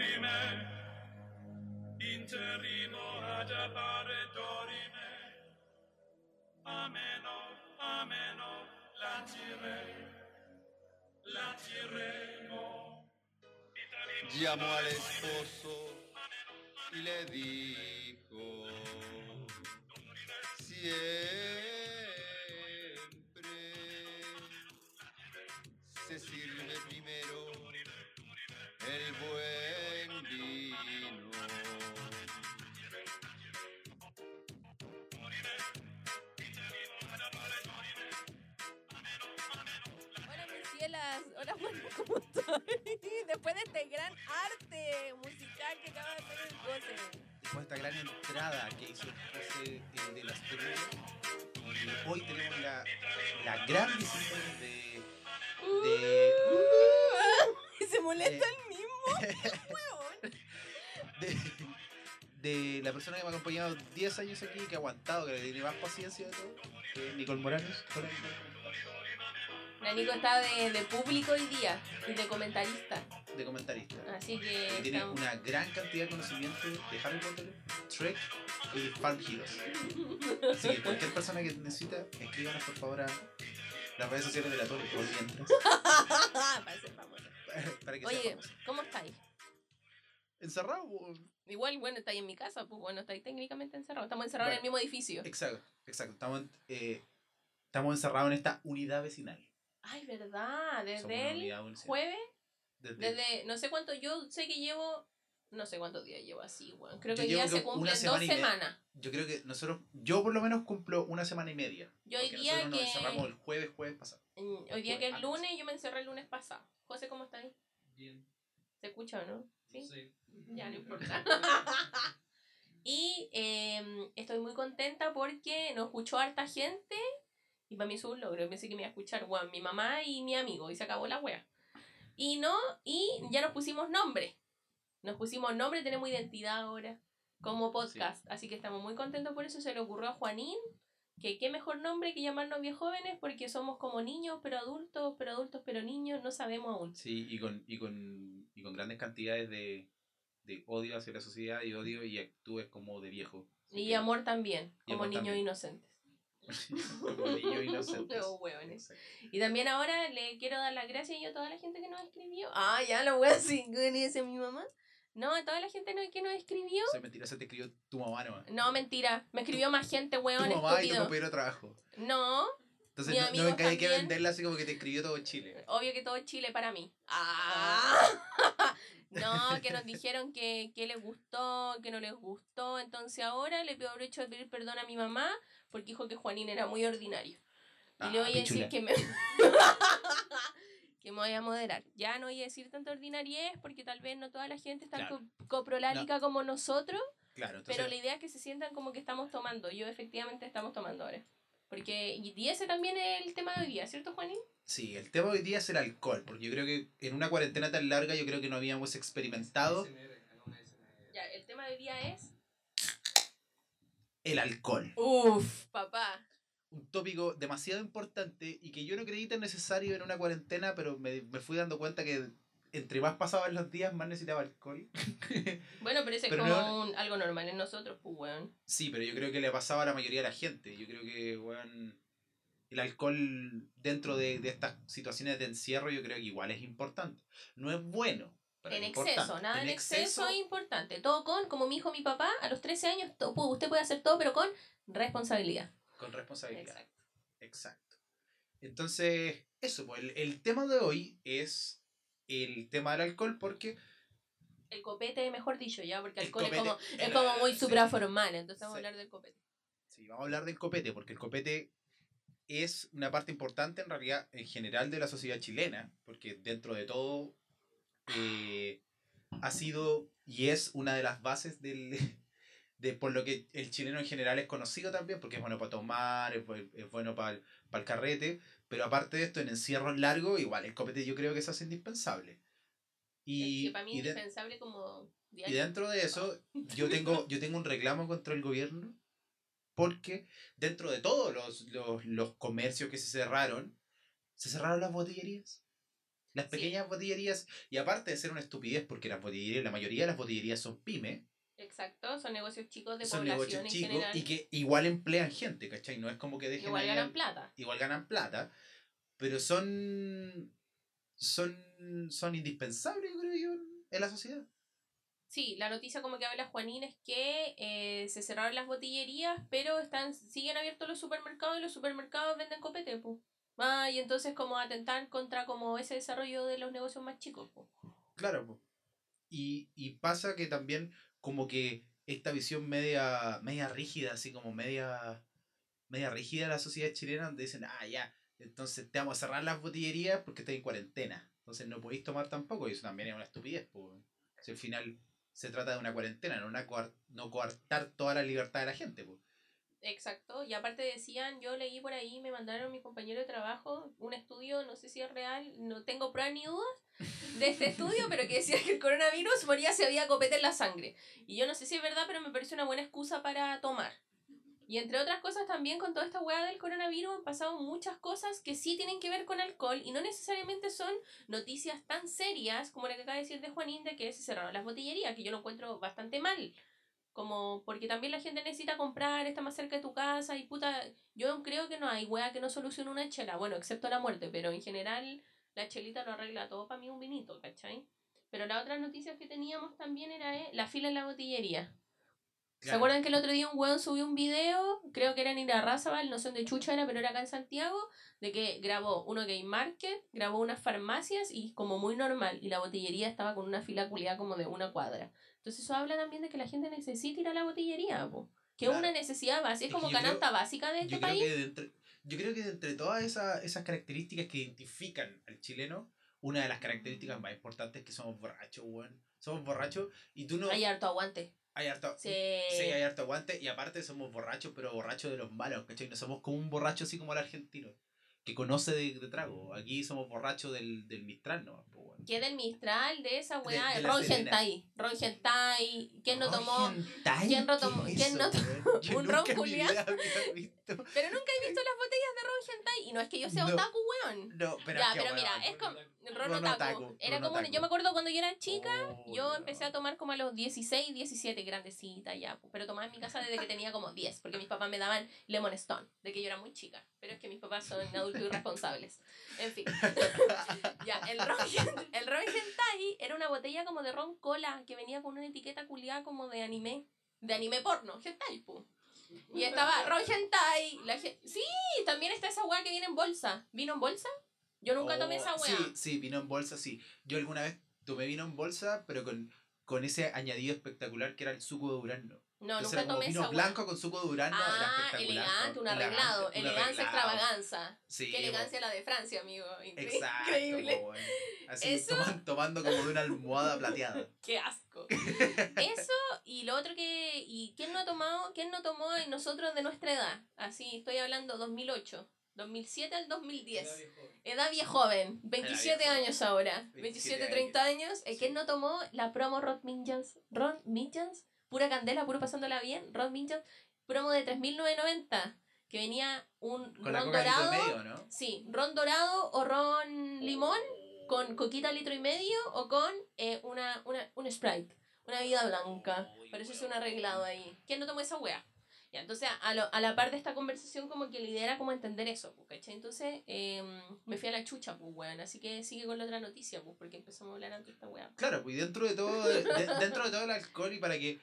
dorime, interrimo ad appare dorime. Ameno, ameno, lancirei, lanciremo. Llamó al esposo y le dijo, siempre Después de este gran arte musical que acaba de hacer el José. Después de esta gran entrada que hizo José eh, de las Teruras, y hoy tenemos la, la gran visita de, de, Y se molesta Eh. el mismo. De, de la persona que me ha acompañado 10 años aquí, que ha aguantado, que le tiene más paciencia de todo, que es Nicole Morales. La Nico está de, de público hoy día y de comentarista. de comentarista. Así Y que. tiene estamos- una gran cantidad de conocimiento de Harry Potter, Trek y Farm Heroes. Así que cualquier persona que necesita, escríbanos por favor a las redes sociales de la Torre por mientras. Para ser famosa. para que Oye. ¿cómo estáis? Encerrado. Igual, bueno, estáis en mi casa, pues bueno, estáis técnicamente encerrados. Estamos encerrados en el mismo edificio. Exacto, exacto. Estamos, eh, estamos encerrados en esta unidad vecinal. Ay, ¿verdad? Desde el jueves, Desde, desde no sé cuánto, yo sé que llevo, no sé cuántos días llevo así, weón. Creo Yo que ya se que una cumplen dos semana media. semanas. Yo creo que nosotros, yo por lo menos cumplo una semana y media. Yo hoy día nosotros nos que- encerramos el jueves, jueves pasado. Mm, Hoy día que es Antes. lunes, yo me encerré el lunes pasado. José, ¿cómo estás? Bien. ¿Se escucha o no? ¿Sí? sé. Ya, no importa. y eh, estoy muy contenta porque nos escuchó harta gente y para mí es un logro. Pensé que me iba a escuchar weón, mi mamá y mi amigo y se acabó la wea. Y no, y ya nos pusimos nombre. Nos pusimos nombre, tenemos identidad ahora como podcast. Así que estamos muy contentos por eso. Se le ocurrió a Juanín que qué mejor nombre que llamarnos jóvenes porque somos como niños, pero adultos, pero adultos, pero niños, no sabemos aún. Sí, y con, y con, y con grandes cantidades de, de odio hacia la sociedad y odio y actúes como de viejo. Así Y que- amor también, Y como amor niños también. inocentes. hueones. Y también ahora le quiero dar las gracias yo a toda la gente que nos escribió. Ah, ya lo voy a decir con ese mi mamá. No, a toda la gente no- que nos escribió. Soy mentira, se te escribió tu mamá nomás. No, mentira. Me escribió más gente, Tu hueón, mamá y tu estúpido. compañero de trabajo. No, Entonces no, no aquí a también. venderla así como que te escribió todo Chile. obvio que todo Chile para mí. Ah. No, que nos dijeron que, que les gustó, que no les gustó. Entonces ahora le pido aprovecho de pedir perdón a mi mamá porque dijo que Juanín era muy ordinario. Y le Ah, voy a decir que me... que me voy a moderar. Ya no voy a decir tanta ordinariez porque tal vez no toda la gente está Claro. co- coprolálica como nosotros, Claro, entonces. pero la idea es que se sientan como que estamos tomando. Yo efectivamente estamos tomando ahora. Porque, y ese también es el tema de hoy día, ¿cierto, Juanín? Sí, el tema de hoy día es el alcohol, porque yo creo que en una cuarentena tan larga yo creo que no habíamos experimentado. Ya, el tema de hoy día es... el alcohol. Uf, papá. Un tópico demasiado importante y que yo no creí tan necesario en una cuarentena, pero me, me fui dando cuenta que entre más pasaban los días, más necesitaba alcohol. Bueno, pero ese es Pero como no- un- algo normal en nosotros, pues, weón. Sí, pero yo creo que le pasaba a la mayoría de la gente. Yo creo que, weón, el alcohol dentro de, de estas situaciones de encierro yo creo que igual es importante. No es bueno. En es exceso, nada en exceso es importante. Todo con, como me dijo mi papá, a los 13 años, todo- usted puede hacer todo, pero con responsabilidad. Con responsabilidad. Exacto. Exacto. Entonces, eso, pues el, el tema de hoy es el tema del alcohol porque... El copete, mejor dicho, ya, porque El alcohol es como, es como muy sí. supraformal, entonces vamos a hablar del copete. Sí, vamos a hablar del copete, porque el copete es una parte importante en realidad en general de la sociedad chilena, porque dentro de todo eh, ha sido y es una de las bases del, de por lo que el chileno en general es conocido también, porque es bueno para tomar, es, es bueno para el, para el carrete, pero aparte de esto, en encierros largos, igual el copete yo creo que se hace indispensable. es Y, que para mí y es indispensable como y diario. dentro de eso, yo tengo, yo tengo un reclamo contra el gobierno porque dentro de todos los, los, los comercios que se cerraron, se cerraron las botillerías. Las Sí. pequeñas botillerías, y aparte de ser una estupidez, porque las botillerías, la mayoría de las botillerías son pymes, Exacto, son negocios chicos de son población negocios en chicos general. y que igual emplean gente, ¿cachai? No es como que dejen Igual ganan al- plata. igual ganan plata, pero son son son indispensables, creo yo, en la sociedad. Sí, la noticia como que habla Juanín es que eh, se cerraron las botillerías, pero están siguen abiertos los supermercados y los supermercados venden copete, po. Ah, y entonces como atentar contra como ese desarrollo de los negocios más chicos, po. Claro, po. Y, y pasa que también como que esta visión media, media rígida, así como media, media rígida de la sociedad chilena, donde dicen, ah, ya, entonces te vamos a cerrar las botillerías porque estás en cuarentena. Entonces no podéis tomar tampoco, y eso también es una estupidez, pues. Si al final se trata de una cuarentena, no, una coar- no coartar toda la libertad de la gente, pues. Exacto, y aparte decían, yo leí por ahí, me mandaron mi compañero de trabajo un estudio, no sé si es real, no tengo pruebas ni dudas de este estudio, pero que decía que el coronavirus moría si había copete en la sangre. Y yo no sé si es verdad, pero me parece una buena excusa para tomar. Y entre otras cosas también con toda esta hueá del coronavirus han pasado muchas cosas que sí tienen que ver con alcohol y no necesariamente son noticias tan serias como la que acaba de decir de Juanín de que se cerraron las botillerías, que yo lo encuentro bastante mal. Como porque también la gente necesita comprar, está más cerca de tu casa y puta, yo creo que no hay wea que no solucione una chela, bueno, excepto la muerte, pero en general la chelita lo arregla todo para mí un vinito, ¿cachai? Pero la otra noticia que teníamos también era eh, la fila en la botillería. ¿Se acuerdan que el otro día un weón subió un video? Creo que era en Irarrázaval, no sé dónde chucha era, pero era acá en Santiago, de que grabó uno Game Market, grabó unas farmacias y como muy normal, y la botillería estaba con una fila culiada como de una cuadra. Entonces eso habla también de que la gente necesita ir a la botillería, po. que es una necesidad básica, es como yo canasta creo- básica de este Yo creo, país. que de entre, yo creo que de entre todas esas, esas características que identifican al chileno, una de las características más importantes es que somos borrachos, weón. Somos borrachos y tú no... Hay harto aguante. hay harto, Sí. Sí, hay harto aguante y aparte somos borrachos, pero borrachos de los malos, ¿cachai? No somos como un borracho así como el argentino, que conoce de, de trago. Aquí somos borrachos del, del Mistral, ¿no? Pues, bueno. ¿Qué del Mistral, de esa weá? de la Ron. Gentai. Ron Gentai. ¿Quién no tomó? ¿Quién no ¿qué tomó- quién no tomó un ron visto. Pero nunca he visto las botellas de Ron Gentai. Y no es que yo sea No. otaku, weón. No, pero ya, es que, pero mira, es como. Ron Ron Otaku. Era como. Yo me acuerdo cuando yo era chica. Oh, Yo empecé a tomar como a los 16, 17, grandecita ya. Pero tomaba en mi casa desde que tenía como 10. Porque mis papás me daban Lemon Stone. De que yo era muy chica. Pero es que mis papás son adultos irresponsables. En fin. ya, el ron, el ron hentai era una botella como de ron cola que venía con una etiqueta culiada como de anime. De anime porno, hentai, pu. Y estaba ron hentai. La sí, también está esa weá que viene en bolsa. ¿Vino en bolsa? Yo nunca tomé Oh, esa weá. Sí, sí, vino en bolsa, sí. Yo alguna vez tomé vino en bolsa, pero con, con ese añadido espectacular que era el suco de durazno. No, Entonces nunca era como tomé vino esa blanco con suco de durazno. Ah, espectacular. elegante, un Elegante, arreglado. Elegancia, extravaganza. Sí, Qué elegancia la de Francia, amigo. Incre- Exacto, Increíble. Así Eso- toman- tomando como de una almohada plateada. Qué asco. Eso y lo otro que. ¿Y quién no ha tomado? ¿Quién no tomó en nosotros de nuestra edad? Así, estoy hablando 2008. 2007 al 2010. Edad bien joven, 27 viejo. años ahora. 27 27, 30 años. ¿El ¿Quién no tomó la promo Rod Minjans? Ron Minjans, pura candela, puro pasándola bien. Ron Minjans, promo de 3.990. Que venía un Con ron dorado. medio, ¿no? Sí, ron dorado o ron limón con coquita litro y medio o con eh, una, una, un Sprite, una vida blanca. Por eso es un arreglado ahí. ¿Quién no tomó esa wea? Ya, entonces a, lo- a la par de esta conversación como que la idea era como entender eso, pues, ¿cachai? Entonces em, me fui a la chucha, pues, weón. Así que sigue con la otra noticia, pues, porque empezamos a hablar antes de esta wea. Claro, pues dentro de todo, de- dentro de todo el alcohol y para que...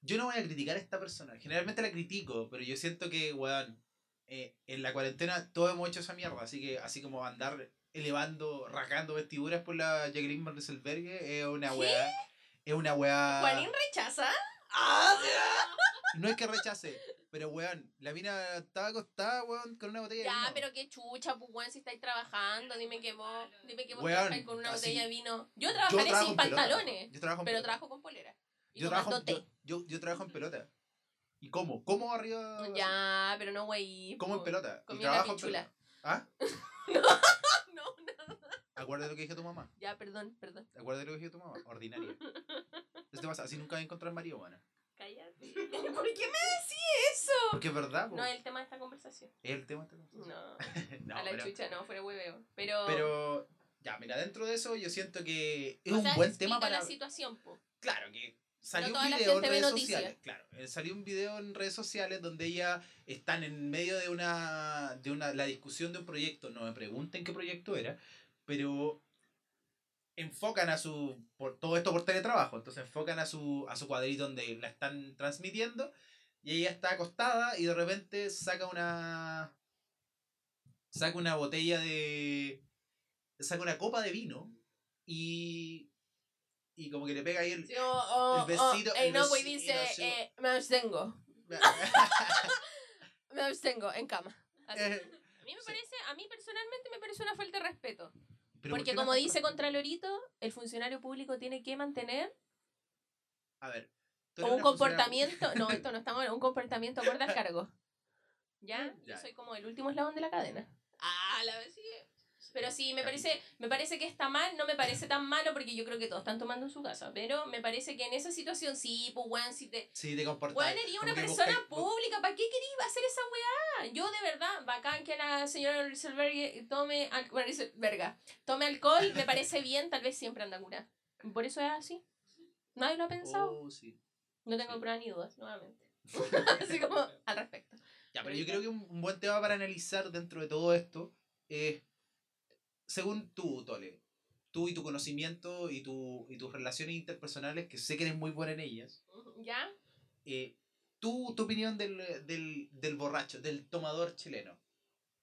Yo no voy a criticar a esta persona. Generalmente la critico, pero yo siento que, weón, eh, en la cuarentena todos hemos hecho esa mierda. Así que, así como andar elevando, rasgando vestiduras por la Jacqueline Van es una ¿Qué? weá... Es una weá... Juanín rechaza. No es que rechace, pero weón, la mina estaba acostada, weón, con una botella de Ya, vino. pero qué chucha, pues, weón, si estáis trabajando, dime que vos, dime que vos Weón, trabajáis con una así- botella de vino. Yo trabajaré sin pelota, pantalones, Yo trabajo pero pelota. trabajo con polera. Yo trabajo, yo, yo, yo trabajo en pelota. ¿Y cómo? ¿Cómo arriba? Ya, pero no, güey. ¿Cómo en pelota? Comí y trabajo en pelota. ¿Ah? No, no. Acuérdate lo que dijo tu mamá. Ya, perdón, perdón. Acuérdate lo que dijo tu mamá. Ordinaria. Eso te pasa. Así nunca vas a encontrar marihuana. Cállate. ¿Por qué me decís eso? Porque es verdad, po. No es el tema de esta conversación. Es el tema. de esta conversación. No, No, a la pero, chucha no, fuera hueveo. Pero, pero Ya, mira, dentro de eso yo siento que es O un sea, buen tema para... la situación, po. Claro, que salió un video en redes sociales. Claro, eh, salió un video en redes sociales donde ella están en medio de una de una la discusión de un proyecto. No me pregunten qué proyecto era, pero enfocan a su por todo esto por teletrabajo, entonces enfocan a su a su cuadrito donde la están transmitiendo y ella está acostada y de repente saca una saca una botella de saca una copa de vino y y como que le pega ahí el Sí, o- o- El besito- o- el no, pues dice, eh, me abstengo. Me abstengo en cama. Así. Eh, A mí me sí. parece, a mí personalmente me parece una falta de respeto. Pero ¿por Porque como dice Contralorito, el funcionario público tiene que mantener A ver. un comportamiento, no, esto no estamos, un comportamiento acorde al cargo. ¿Ya? Yo soy como el último eslabón de la cadena. Ah, la vez sigue. Pero sí, me parece, me parece que está mal, no me parece tan malo porque yo creo que todos están tomando en su casa, pero me parece que en esa situación sí, pues weón, si te... Sí, te comportas. Weón, eres una persona buscáis- pública, ¿para qué querías hacer esa weá? Yo de verdad, bacán que la señora Rizelberg tome, al- bueno, Rizelberga, tome alcohol, me parece bien, tal vez siempre anda curada. Por eso es así. Nadie lo ha pensado. Oh, sí. No tengo sí. pruebas ni dudas, nuevamente. Así como al respecto. Ya, pero yo creo que un, un buen tema para analizar dentro de todo esto es, según tú, Tole, tú y tu conocimiento y, tu, y tus relaciones interpersonales, que sé que eres muy buena en ellas, ¿Ya? eh, tú, tu opinión del, del, del borracho, del tomador chileno.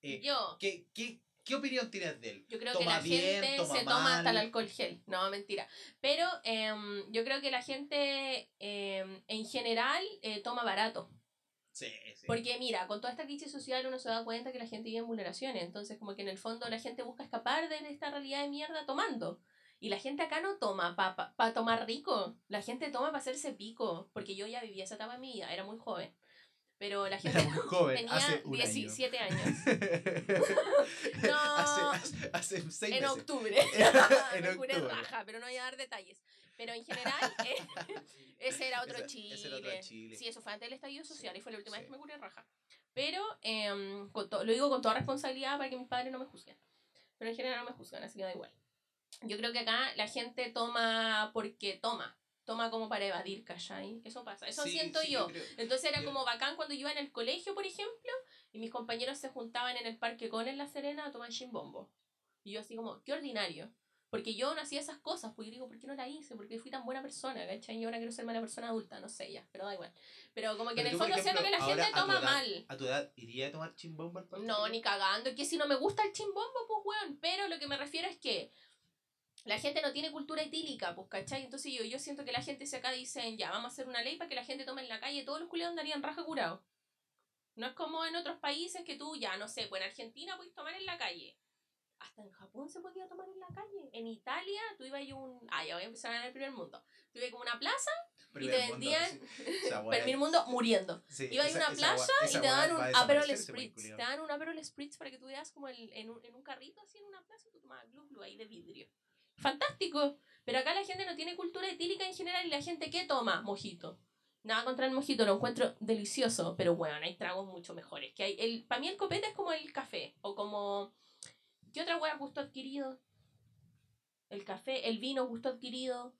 Eh, Yo, ¿qué, qué, ¿Qué opinión tienes de él? yo creo que toma la bien, gente toma se toma hasta el mal. alcohol gel. No, mentira. Pero em, yo creo que la gente em, en general eh, toma barato. Sí, sí. Porque mira, con toda esta crisis social uno se da cuenta que la gente vive en vulneraciones, entonces como que en el fondo la gente busca escapar de esta realidad de mierda tomando. Y la gente acá no toma para pa, pa tomar rico, la gente toma para hacerse pico, porque yo ya vivía esa etapa de mi vida, era muy joven. Pero la gente Era muy joven, tenía hace un 17 años. año. No, hace, hace, hace seis en meses. octubre. En octubre. raja, pero no voy a dar detalles. Pero en general, eh, ese era otro Ese- Chile. ese era otro Chile. Sí, eso fue antes del estallido social y fue la última Sí. vez que me curé raja. Pero con to- lo digo con toda responsabilidad para que mis padres no me juzguen. Pero en general no me juzgan, así que da igual. Yo creo que acá la gente toma porque toma. Toma como para evadir, ¿cachai? Eso pasa. Eso Sí, siento sí, yo. creo. Entonces era Yo- como bacán cuando yo iba en el colegio, por ejemplo, y mis compañeros se juntaban en el Parque Con en La Serena a tomar chimbombo. Y yo así como, qué ordinario. Porque yo no hacía esas cosas, pues yo digo, ¿por qué no la hice? Porque fui tan buena persona, ¿cachai? Y ahora quiero ser mala persona adulta, no sé ya, pero da igual. Pero como que Pero en el tú, fondo siento que la gente toma edad- mal. ¿A tu edad iría a tomar chimbombo al? No, ni cagando. Es que si no me gusta el chimbombo, pues weón. Pero lo que me refiero es que la gente no tiene cultura etílica, pues, ¿cachai? Entonces yo, yo siento que la gente se acá dicen, ya, vamos a hacer una ley para que la gente tome en la calle, todos los culiados andarían raja curados. No es como en otros países que tú, ya, no sé, pues en Argentina puedes tomar en la calle. Hasta en Japón se podía tomar en la calle. En Italia, tú ibas a un... Ah, ya voy a empezar en el primer mundo. Tú ibas como una plaza y te vendían... Primer mundo muriendo. Iba a ir a una plaza y te daban un Aperol Spritz. Te daban un Aperol Spritz para que tú veas como el- en, un, en un carrito así en una plaza y tú tomabas glu glu ahí de vidrio. Fantástico. Pero acá la gente no tiene cultura etílica en general y la gente ¿qué toma? Mojito. Nada contra el mojito, lo encuentro delicioso, pero bueno, hay tragos mucho mejores. Que hay el, para mí el copete es como el café, o como... ¿Qué otra hueá gusto adquirido? El café, el vino gusto adquirido.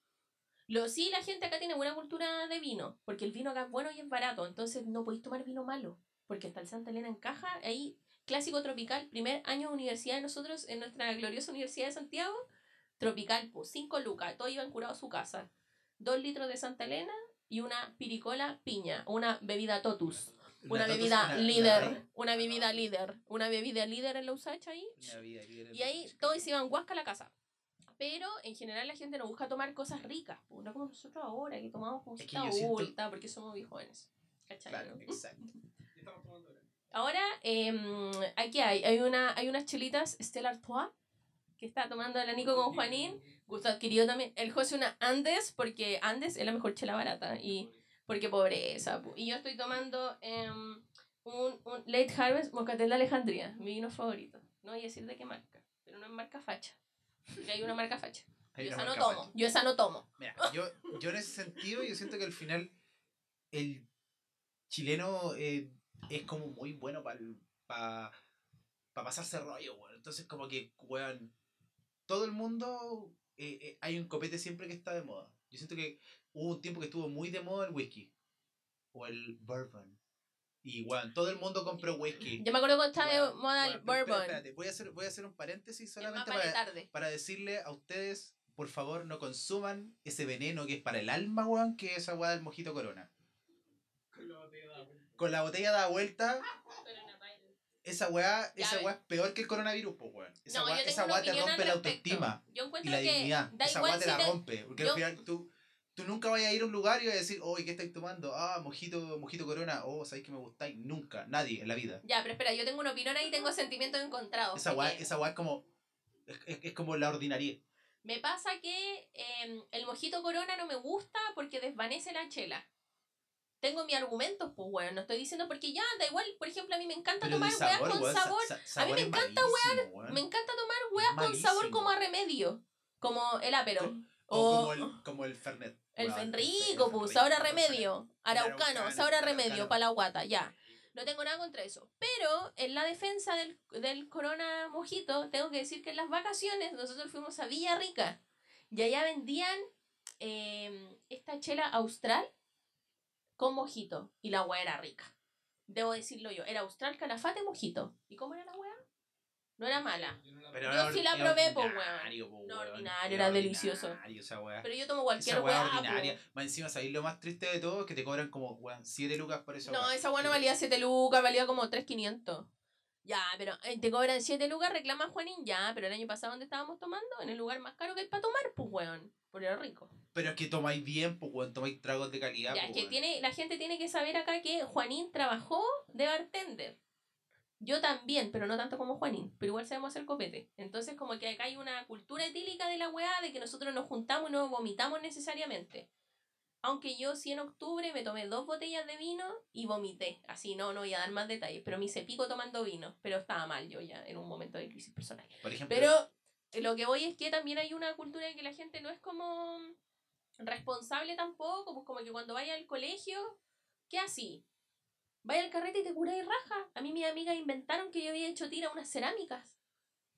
Lo, sí, la gente acá tiene buena cultura de vino, porque el vino acá es bueno y es barato, entonces no podéis tomar vino malo, porque está el Santa Elena en caja, ahí, clásico tropical, primer año de universidad de nosotros, en nuestra gloriosa Universidad de Santiago, tropical, pues 5 lucas, todos iban curados a su casa, 2 litros de Santa Elena y una piricola piña, una bebida totus, una bebida líder, una bebida líder, una bebida líder en la USACH ahí, y ahí todos se iban guasca a la casa. Pero en general la gente no busca tomar cosas ricas, pues, no como nosotros ahora, que tomamos como Es que siento- porque somos muy jóvenes. ¿Cachai? Claro, exacto. ¿Qué estamos tomando ahora? Em, aquí hay, hay, una, hay unas chelitas Stella Artois que está tomando la Nico con Juanín. Gusto adquirido también. El José una Andes, porque Andes es la mejor chela barata. Y porque pobreza. Y yo estoy tomando em, un, un Late Harvest Mocatel de Alejandría, mi vino favorito. No voy a decir de qué marca, pero no es marca facha. Porque hay una marca facha. Hay yo esa no tomo. facha. Yo esa no tomo. Mira, yo, yo en ese sentido, yo siento que al final el chileno eh, es como muy bueno para pa, pa pasarse rollo, weón. Entonces como que, weón, todo el mundo, eh, eh, hay un copete siempre que está de moda. Yo siento que hubo un tiempo que estuvo muy de moda el whisky. O el bourbon. Y bueno, todo el mundo compró whisky. Yo me acuerdo cuando estaba de moda el bueno, bourbon. espérate, voy, a hacer, voy a hacer un paréntesis solamente para, tarde. para decirle a ustedes, por favor, no consuman ese veneno que es para el alma, weón, que es esa weá del mojito corona. Con la botella da vuelta, esa weá, Ya, esa a ver. weá es peor que el coronavirus, pues weón. Esa No, weá, esa weá te rompe la autoestima Yo y encuentro la que dignidad. da esa igual weá te si la rompe. Porque yo- al final tú, tú nunca vayas a ir a un lugar y vas a decir, oye, ¿qué estáis tomando? Ah, mojito, mojito corona. Oh, ¿sabéis que me gustáis? Nunca, nadie en la vida. Ya, pero espera, yo tengo una opinión ahí y tengo sentimientos encontrados. Esa porque esa es como, es, es- es como la ordinaria. Me pasa que eh, el mojito corona no me gusta porque desvanece la chela. Tengo mis argumentos, pues, weón. No estoy diciendo porque ya, da igual. Por ejemplo, a mí me encanta Pero tomar de weas sabor, con sa- sabor. sa- A mí me sabor encanta, weón. Me encanta tomar weas con sabor como a remedio. Como el apero. O O como el, como el Fernet. el Fenrico, pues, Fernet, sabor a el remedio. Araucano, araucano, sabor a el remedio para la guata, ya. No tengo nada contra eso. Pero en la defensa del, del Corona Mojito, tengo que decir que en las vacaciones nosotros fuimos a Villarrica. Y allá vendían eh, esta chela austral con mojito. Y la weá era rica. Debo decirlo yo. Era austral, calafate, mojito. ¿Y cómo era la weá? No era mala. Pero Yo sí la probé, po, ordinario, po, No, weón. ordinario, era delicioso. ordinario esa weá. Pero yo tomo cualquier Esa weá weá. po. ordinaria. Más encima, ¿sabéis lo más triste de todo? Que te cobran como, weón, 7 lucas por esa No, weá. esa weá no valía 7 lucas, valía como 3.500. Ya, pero eh, te cobran 7 lucas, reclama Juanín, ya, pero el año pasado donde estábamos tomando, en el lugar más caro que hay para tomar, pues weón, porque era rico. Pero es que tomáis bien, pues, weón, tomáis tragos de calidad, ya, pues, es que weón. tiene, la gente tiene que saber acá que Juanín trabajó de bartender. Yo también, pero no tanto como Juanín, pero igual sabemos hacer copete. Entonces como que acá hay una cultura etílica de la weá de que nosotros nos juntamos y no vomitamos necesariamente. Aunque yo sí en octubre me tomé dos botellas de vino y vomité. Así no, no voy a dar más detalles, pero me hice pico tomando vino. Pero estaba mal yo ya en un momento de crisis personal. Por ejemplo, Pero eh, lo que voy es que también hay una cultura de que la gente no es como responsable tampoco, pues como que cuando vaya al colegio, ¿qué así? Vaya al carrete y te cura y raja. A mí mis amigas inventaron que yo había hecho tira a unas cerámicas.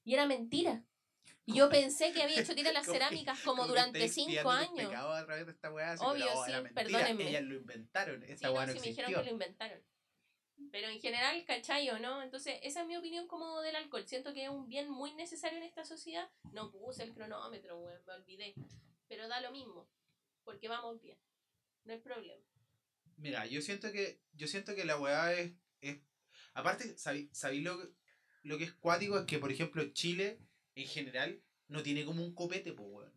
Y era mentira. Y yo pensé que había hecho tira a las cerámicas como durante cinco años. a través de esta weá, Obvio, pero, oh, sí, perdónenme. Ellas lo inventaron, Sí, esta no, weá no sí me dijeron que lo inventaron. Pero en general, ¿cachai o no? Entonces, esa es mi opinión como del alcohol. Siento que es un bien muy necesario en esta sociedad. No puse el cronómetro, weón, me olvidé. Pero da lo mismo. Porque vamos bien. No hay problema. Mira, yo siento que, yo siento que la weá es, es... Aparte, ¿sabí- ¿sabéis lo, lo que es cuático? Es que, por ejemplo, Chile, en general, no tiene como un copete, pues, weón.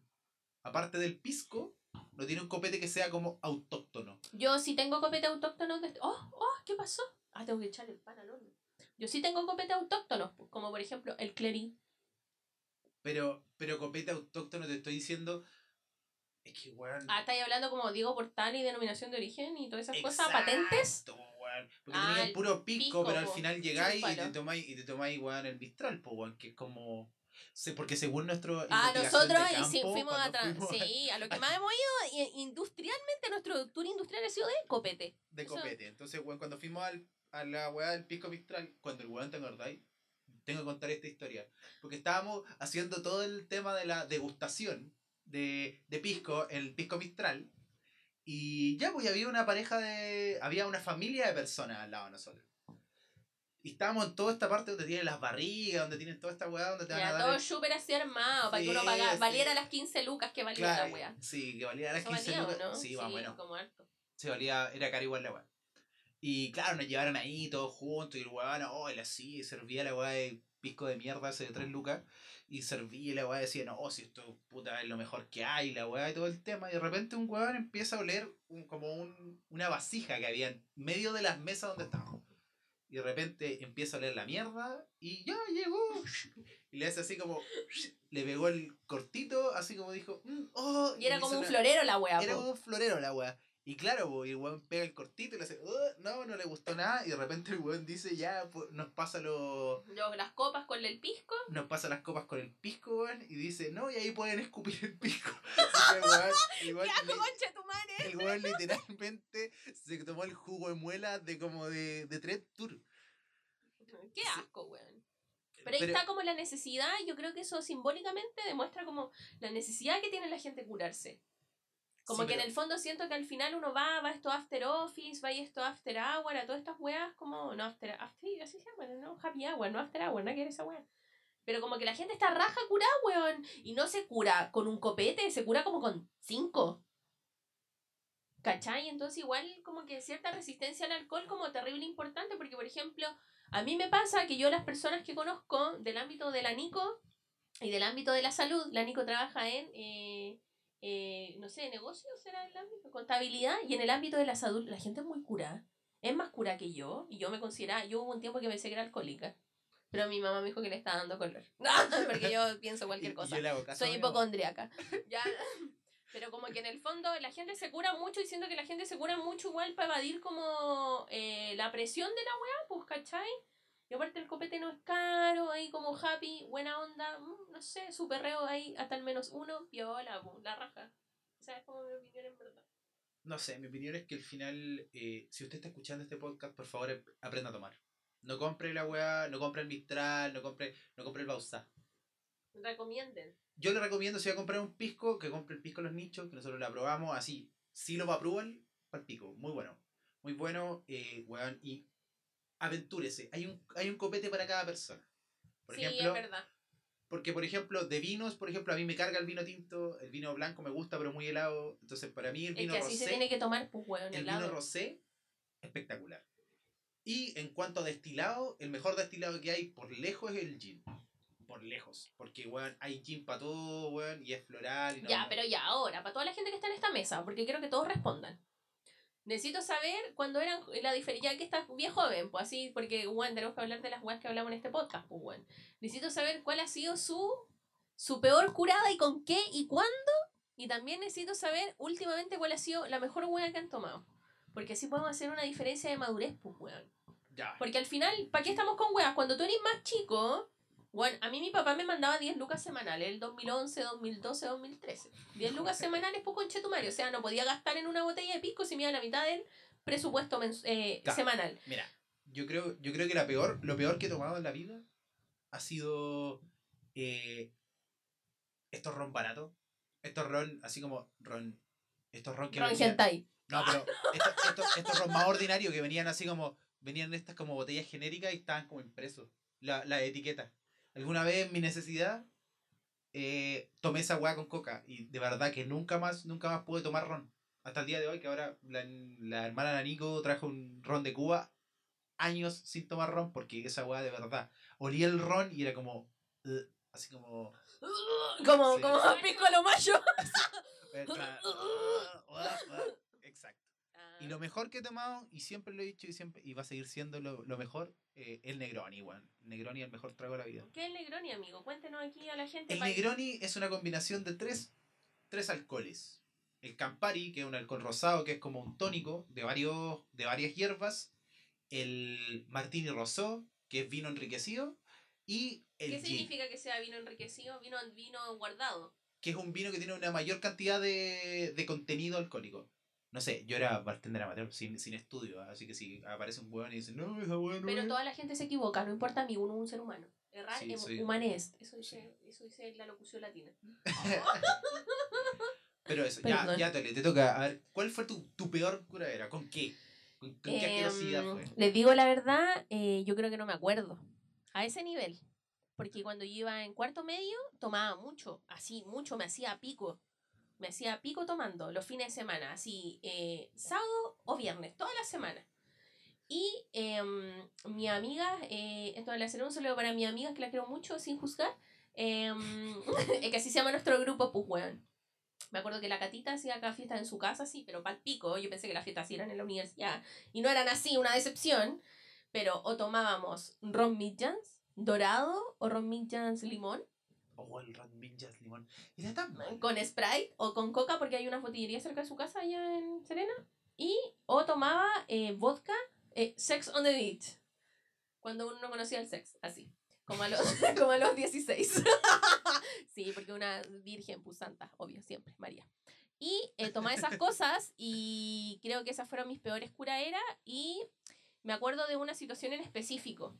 Aparte del pisco, no tiene un copete que sea como autóctono. Yo sí tengo copete autóctonos de... ¡Oh! ¡Oh! ¿Qué pasó? Ah, tengo que echarle el pan al horno. Yo sí tengo copete autóctonos, como por ejemplo el clerí. Pero, pero copete autóctono te estoy diciendo... Es que, weón... Ah, estáis hablando como Diego Portal y denominación de origen y todas esas cosas, Exacto, patentes. weón. Porque Ah, tenía el el puro pisco, pisco, pero al final llegáis y te tomáis, y te tomáis, weón, el bistral, po, weón, que es como... porque según nuestro Ah, nosotros de y sí, campo, fuimos atrás. Sí, a lo que más hemos ido, y- industrialmente, nuestro tour industrial ha sido de copete. de Eso- copete. Entonces, weón, cuando fuimos al, a la weá del pisco mistral, cuando el weón te acordáis, tengo que contar esta historia. Porque estábamos haciendo todo el tema de la degustación de, de pisco, el pisco mistral. Y ya, pues había una pareja de. Había una familia de personas al lado de nosotros. Y estábamos en toda esta parte donde tienen las barrigas, donde tienen toda esta weá, donde te van Ya, a dar. todo el- súper así armado, para que uno Sí, pagara, sí. valiera las 15 lucas que valía Claro, la wea. Sí, que valía las ¿Eso 15 valía lucas. no? Sí, más o menos. como harto. se valía, era caro igual la weá. Y claro, nos llevaron ahí todos juntos y el weón, oh, él así, servía la weá de pisco de mierda ese de 3 lucas. Y servía y la weá decía, no, si esto puta es lo mejor que hay, la weá y todo el tema. Y de repente un weón empieza a oler un- como un, una vasija que había en medio de las mesas donde estábamos. Y de repente empieza a oler la mierda y ya llegó. Y le hace así como, le pegó el cortito, así como dijo, "Mm, oh. Y era le como un florero la wea, era po. como un florero la weá. Y claro, po, y el weón pega el cortito y le hace, "Uh, no, no le gustó nada. Y de repente el weón dice, ya, pues, nos pasa lo, las copas con el pisco. nos pasa las copas con el pisco, weón. Y dice, no, y ahí pueden escupir el pisco. El weón, el weón ¡Qué asco, li- concha tu madre! el weón literalmente se tomó el jugo de muela de como de, de tres tours. Qué asco, weón. Pero ahí Pero- está como la necesidad, yo creo que eso simbólicamente demuestra como la necesidad que tiene la gente de curarse. Como Sí, que en el fondo siento que al final uno va, va a esto after office, va a esto after hour, a todas estas weas como, no after, after así se llama, no happy hour, no after hour, no quiere esa wea. Pero como que la gente está raja curada, weón. Y no se cura con un copete, se cura como con cinco. ¿Cachai? Entonces igual como que cierta resistencia al alcohol como terrible importante, porque por ejemplo, a mí me pasa que yo las personas que conozco del ámbito de la Nico y del ámbito de la salud, la Nico trabaja en, eh, eh, no sé, negocios, será el ámbito, contabilidad, y en el ámbito de la salud la gente es muy cura, es más cura que yo, y yo me consideraba, yo hubo un tiempo que pensé que era alcohólica, pero mi mamá me dijo que le estaba dando color, porque yo pienso cualquier cosa. Soy hipocondriaca. ¿ya? Pero como que en el fondo la gente se cura mucho y siento que la gente se cura mucho igual para evadir como eh, la presión de la weá, pues, ¿cachai? Y aparte el copete no es caro, ahí como happy, buena onda, mm, no sé, su perreo ahí hasta al menos uno, pues, la raja. O sea, es como mi opinión en verdad. No sé, mi opinión es que al final, eh, si usted está escuchando este podcast, por favor ap- aprenda a tomar. No compre la weá, no compre el Mistral, no compre, no compre el Bausá. Recomienden. Yo le recomiendo, si va a comprar un pisco, que compre el pisco Los Nichos, que nosotros lo aprobamos así. Si lo aprueban, para el pico. Muy bueno. Muy bueno, eh, weón. Y aventúrese. Hay un, hay un copete para cada persona. Por sí, ejemplo, es verdad. porque por ejemplo, de vinos, por ejemplo, a mí me carga el vino tinto, el vino blanco me gusta, pero muy helado. Entonces, para mí el Es vino que así rosé. se tiene que tomar, pues, weón, El helado. vino rosé, espectacular. Y en cuanto a destilado, el mejor destilado que hay por lejos es el gin. Por lejos. Porque, weón, hay gin para todo, weón, y es floral. Y no- Ya, no- pero ya, ahora, para toda la gente que está en esta mesa, porque quiero que todos respondan. Necesito saber cuándo eran la diferencia, ya que estás bien joven, pues así, porque, bueno, tenemos que hablar de las weas que hablamos en este podcast, pues, bueno. Necesito saber cuál ha sido su, su peor curada y con qué y cuándo. Y también necesito saber últimamente cuál ha sido la mejor wea que han tomado. Porque así podemos hacer una diferencia de madurez, pues, weón. Ya. Porque al final, ¿para qué estamos con weas? Cuando tú eres más chico, bueno, a mí mi papá me mandaba 10 lucas semanales, el 2011, 2012, 2013. 10 lucas semanales por conchetumario. O sea, no podía gastar en una botella de pisco si me iba la mitad del presupuesto eh, Claro. semanal. Mira, yo creo, yo creo que la peor, lo peor que he tomado en la vida ha sido eh, estos ron baratos. Estos ron, así como ron. Estos ron que Ron venían- hentai. No, pero estos, estos, estos ron más ordinarios que venían así como. Venían en estas como botellas genéricas y estaban como impresos. La, la etiqueta. Alguna vez en mi necesidad eh, tomé esa weá con coca. Y de verdad que nunca más, nunca más pude tomar ron. Hasta el día de hoy, que ahora la, la hermana Nanico trajo un ron de Cuba. Años sin tomar ron porque esa weá de verdad. Olía el ron y era como. Así como. Como, Sí. como pisco a lo mayo. Y lo mejor que he tomado, y siempre lo he dicho y siempre y va a seguir siendo lo, lo mejor, eh, el Negroni, weón. Negroni es el mejor trago de la vida. ¿Qué es el Negroni, amigo? Cuéntenos aquí a la gente. El Negroni es una combinación de tres, tres alcoholes. El Campari, que es un alcohol rosado, que es como un tónico de, varios, de varias hierbas. El Martini Rosó, que es vino enriquecido. Y el ¿Qué gin, significa que sea vino enriquecido? Vino, vino guardado. que es un vino que tiene una mayor cantidad de, de contenido alcohólico. No sé, yo era bartender amateur, sin, sin estudio, así que si aparece un hueón y dice, no, esa hueón no Pero es". toda la gente se equivoca, no importa a mí, uno es un ser humano. Errar Sí, es soy- humanés. Eso dice, eso dice la locución latina. Pero eso, ya, Perdón. ya, Tole, te toca. A ver, ¿cuál fue tu, tu peor curadera? ¿Con qué? ¿Con, con qué Em, asquerosidad fue? Les digo la verdad, eh, yo creo que no me acuerdo. A ese nivel. Porque cuando yo iba en cuarto medio, tomaba mucho. Así, mucho, me hacía pico. Me hacía pico tomando los fines de semana. Así, eh, sábado o viernes, toda la semana. Y em, mi amiga, eh, esto le hacer un saludo para mi amiga, que la quiero mucho, sin juzgar. em, que así se llama nuestro grupo, pues, weón. Me acuerdo que la Catita hacía acá fiestas en su casa, sí, pero pal pico. Yo pensé que las fiestas sí eran en la universidad. Y no eran así, una decepción. Pero o tomábamos ron Midjans dorado o ron Midjans limón Oh, el Rat Ninjas Limón. Era tan mal. con Sprite o con coca porque hay una botillería cerca de su casa allá en Serena. Y o tomaba eh, vodka eh, Sex on the Beach. Cuando uno no conocía el sex, así. Como a los, como a los 16. sí, porque una virgen, pues santa, obvio, siempre, María. Y eh, tomaba esas cosas y creo que esas fueron mis peores curaderas y me acuerdo de una situación en específico.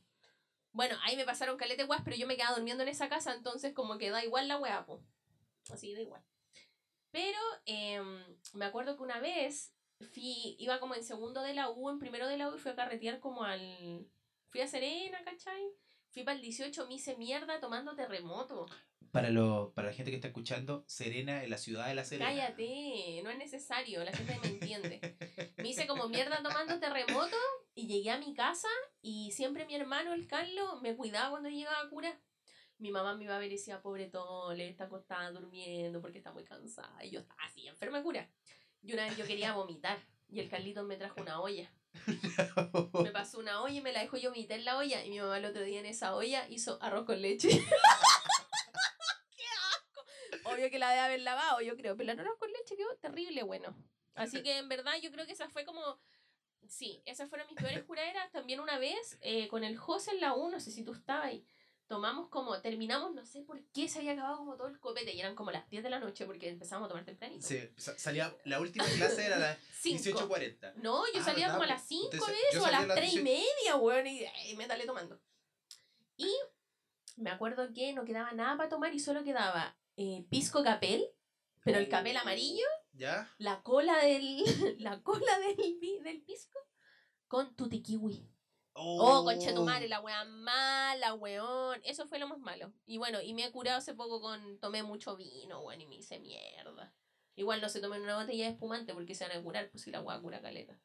Bueno, ahí me pasaron calete guas, pero yo me quedaba durmiendo en esa casa, entonces como que da igual la weá, po. Así da igual. Pero em, me acuerdo que una vez fui, iba como en segundo de la U, en primero de la U, y fui a carretear como al... Fui a Serena, ¿cachai? Fui para el 18, me hice mierda tomando terremoto. Para, lo, para la gente que está escuchando, Serena, en la ciudad de la Serena. Cállate, no es necesario, la gente me entiende. Me hice como mierda tomando terremoto y llegué a mi casa y siempre mi hermano, el Carlos, me cuidaba cuando llegaba a curar. Mi mamá me iba a ver y decía, pobre Tole, está acostada durmiendo porque está muy cansada. Y yo estaba así, enferma de cura. Y una vez yo quería vomitar y el Carlito me trajo una olla. Me pasó una olla y me la dejó yo vomitar en la olla. Y mi mamá el otro día en esa olla hizo arroz con leche. Obvio que la debe haber lavado, yo creo. Pero el arroz con leche quedó terrible bueno. Así que en verdad yo creo que esa fue como... Sí, esas fueron mis peores curaderas. También una vez eh, con el José en la U, no sé si tú estabas ahí. Tomamos como, terminamos, no sé por qué se había acabado como todo el copete y eran como las 10 de la noche porque empezamos a tomar tempranito. Sí, sa- salía, la última clase era a las Cinco. 18.40. No, yo Ah, salía ¿verdad? como a las Pues, 5 entonces, de eso, a las a las 3 y 18. media, weón, y ay, me dale tomando. Y me acuerdo que no quedaba nada para tomar y solo quedaba eh, pisco capel, pero el capel amarillo, ¿Ya? la cola del, la cola del, del pisco, con tutti kiwi. Oh, concha tu madre, la wea mala, weón. Eso fue lo más malo. Y bueno, y me he curado hace poco con. Tomé mucho vino, weón, y me hice mierda. Igual no se tomen una botella de espumante porque se van a curar, pues si la wea cura caleta.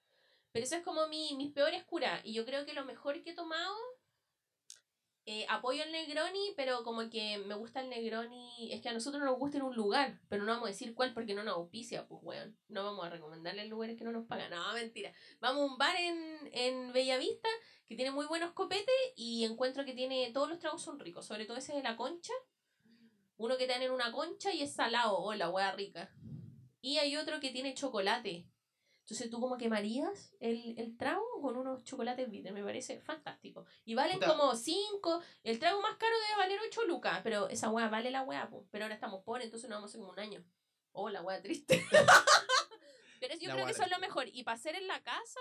Pero esa es como mi, mis peores curas. Y yo creo que lo mejor que he tomado. Eh, apoyo el Negroni, pero como que me gusta el Negroni. Es que a nosotros nos gusta en un lugar, pero no vamos a decir cuál porque no nos auspicia, pues weón. No vamos a recomendarle lugares que no nos pagan. No, mentira. Vamos a un bar en, en Bellavista que tiene muy buenos copetes y encuentro que tiene todos los tragos son ricos, sobre todo ese de la concha. Uno que dan en una concha y es salado, oh, la rica. Y hay otro que tiene chocolate. Entonces tú como quemarías el, el trago con unos chocolates bitter, me parece fantástico. Y valen Puta. como 5, el trago más caro debe valer 8 lucas, pero esa hueá vale la hueá, po. pero ahora estamos pobres, entonces no vamos a hacer como un año. Oh, la hueá triste. pero yo La creo que eso es lo mejor. Y para hacer en la casa,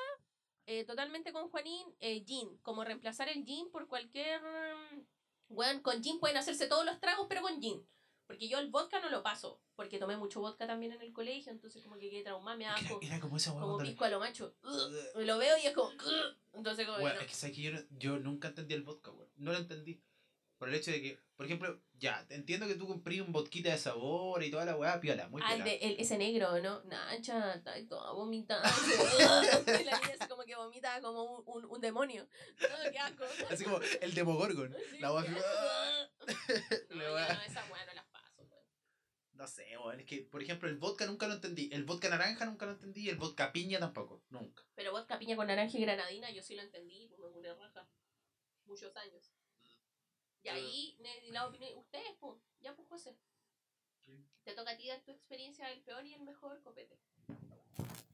eh, totalmente con Juanín, eh, gin, como reemplazar el gin por cualquier... Bueno, con gin pueden hacerse todos los tragos, pero con gin. Porque yo el vodka no lo paso, porque tomé mucho vodka también en el colegio, entonces como que quedé traumada, me Era, era como esa hueá como pisco a lo macho. Ugh, lo veo y es como... ugh, entonces como... Weón, no. es que sabes que yo, yo nunca entendí el vodka, weón. No lo entendí. Por el hecho de que, por ejemplo, ya, entiendo que tú compré un vodquita de sabor y toda la weá, piola, muy Ah, el piola. de, el- ese negro, ¿no? Nacha, está toda vomitada. y la niña así como que vomita como un, un, un demonio. No, qué asco. Así como el Demogorgon. Sí, La weá ¡ah! asco. No, La weá. no, esa weá no weón. No sé, weón. Es que, por ejemplo, el vodka nunca lo entendí. El vodka naranja nunca lo entendí. Y el vodka piña tampoco. Nunca. Pero vodka piña con naranja y granadina, yo sí lo entendí, pues me curé raja. Muchos años. Y ahí, la opinión, ustedes, pues, ya pues José. Te toca a ti dar tu experiencia del peor y el mejor copete.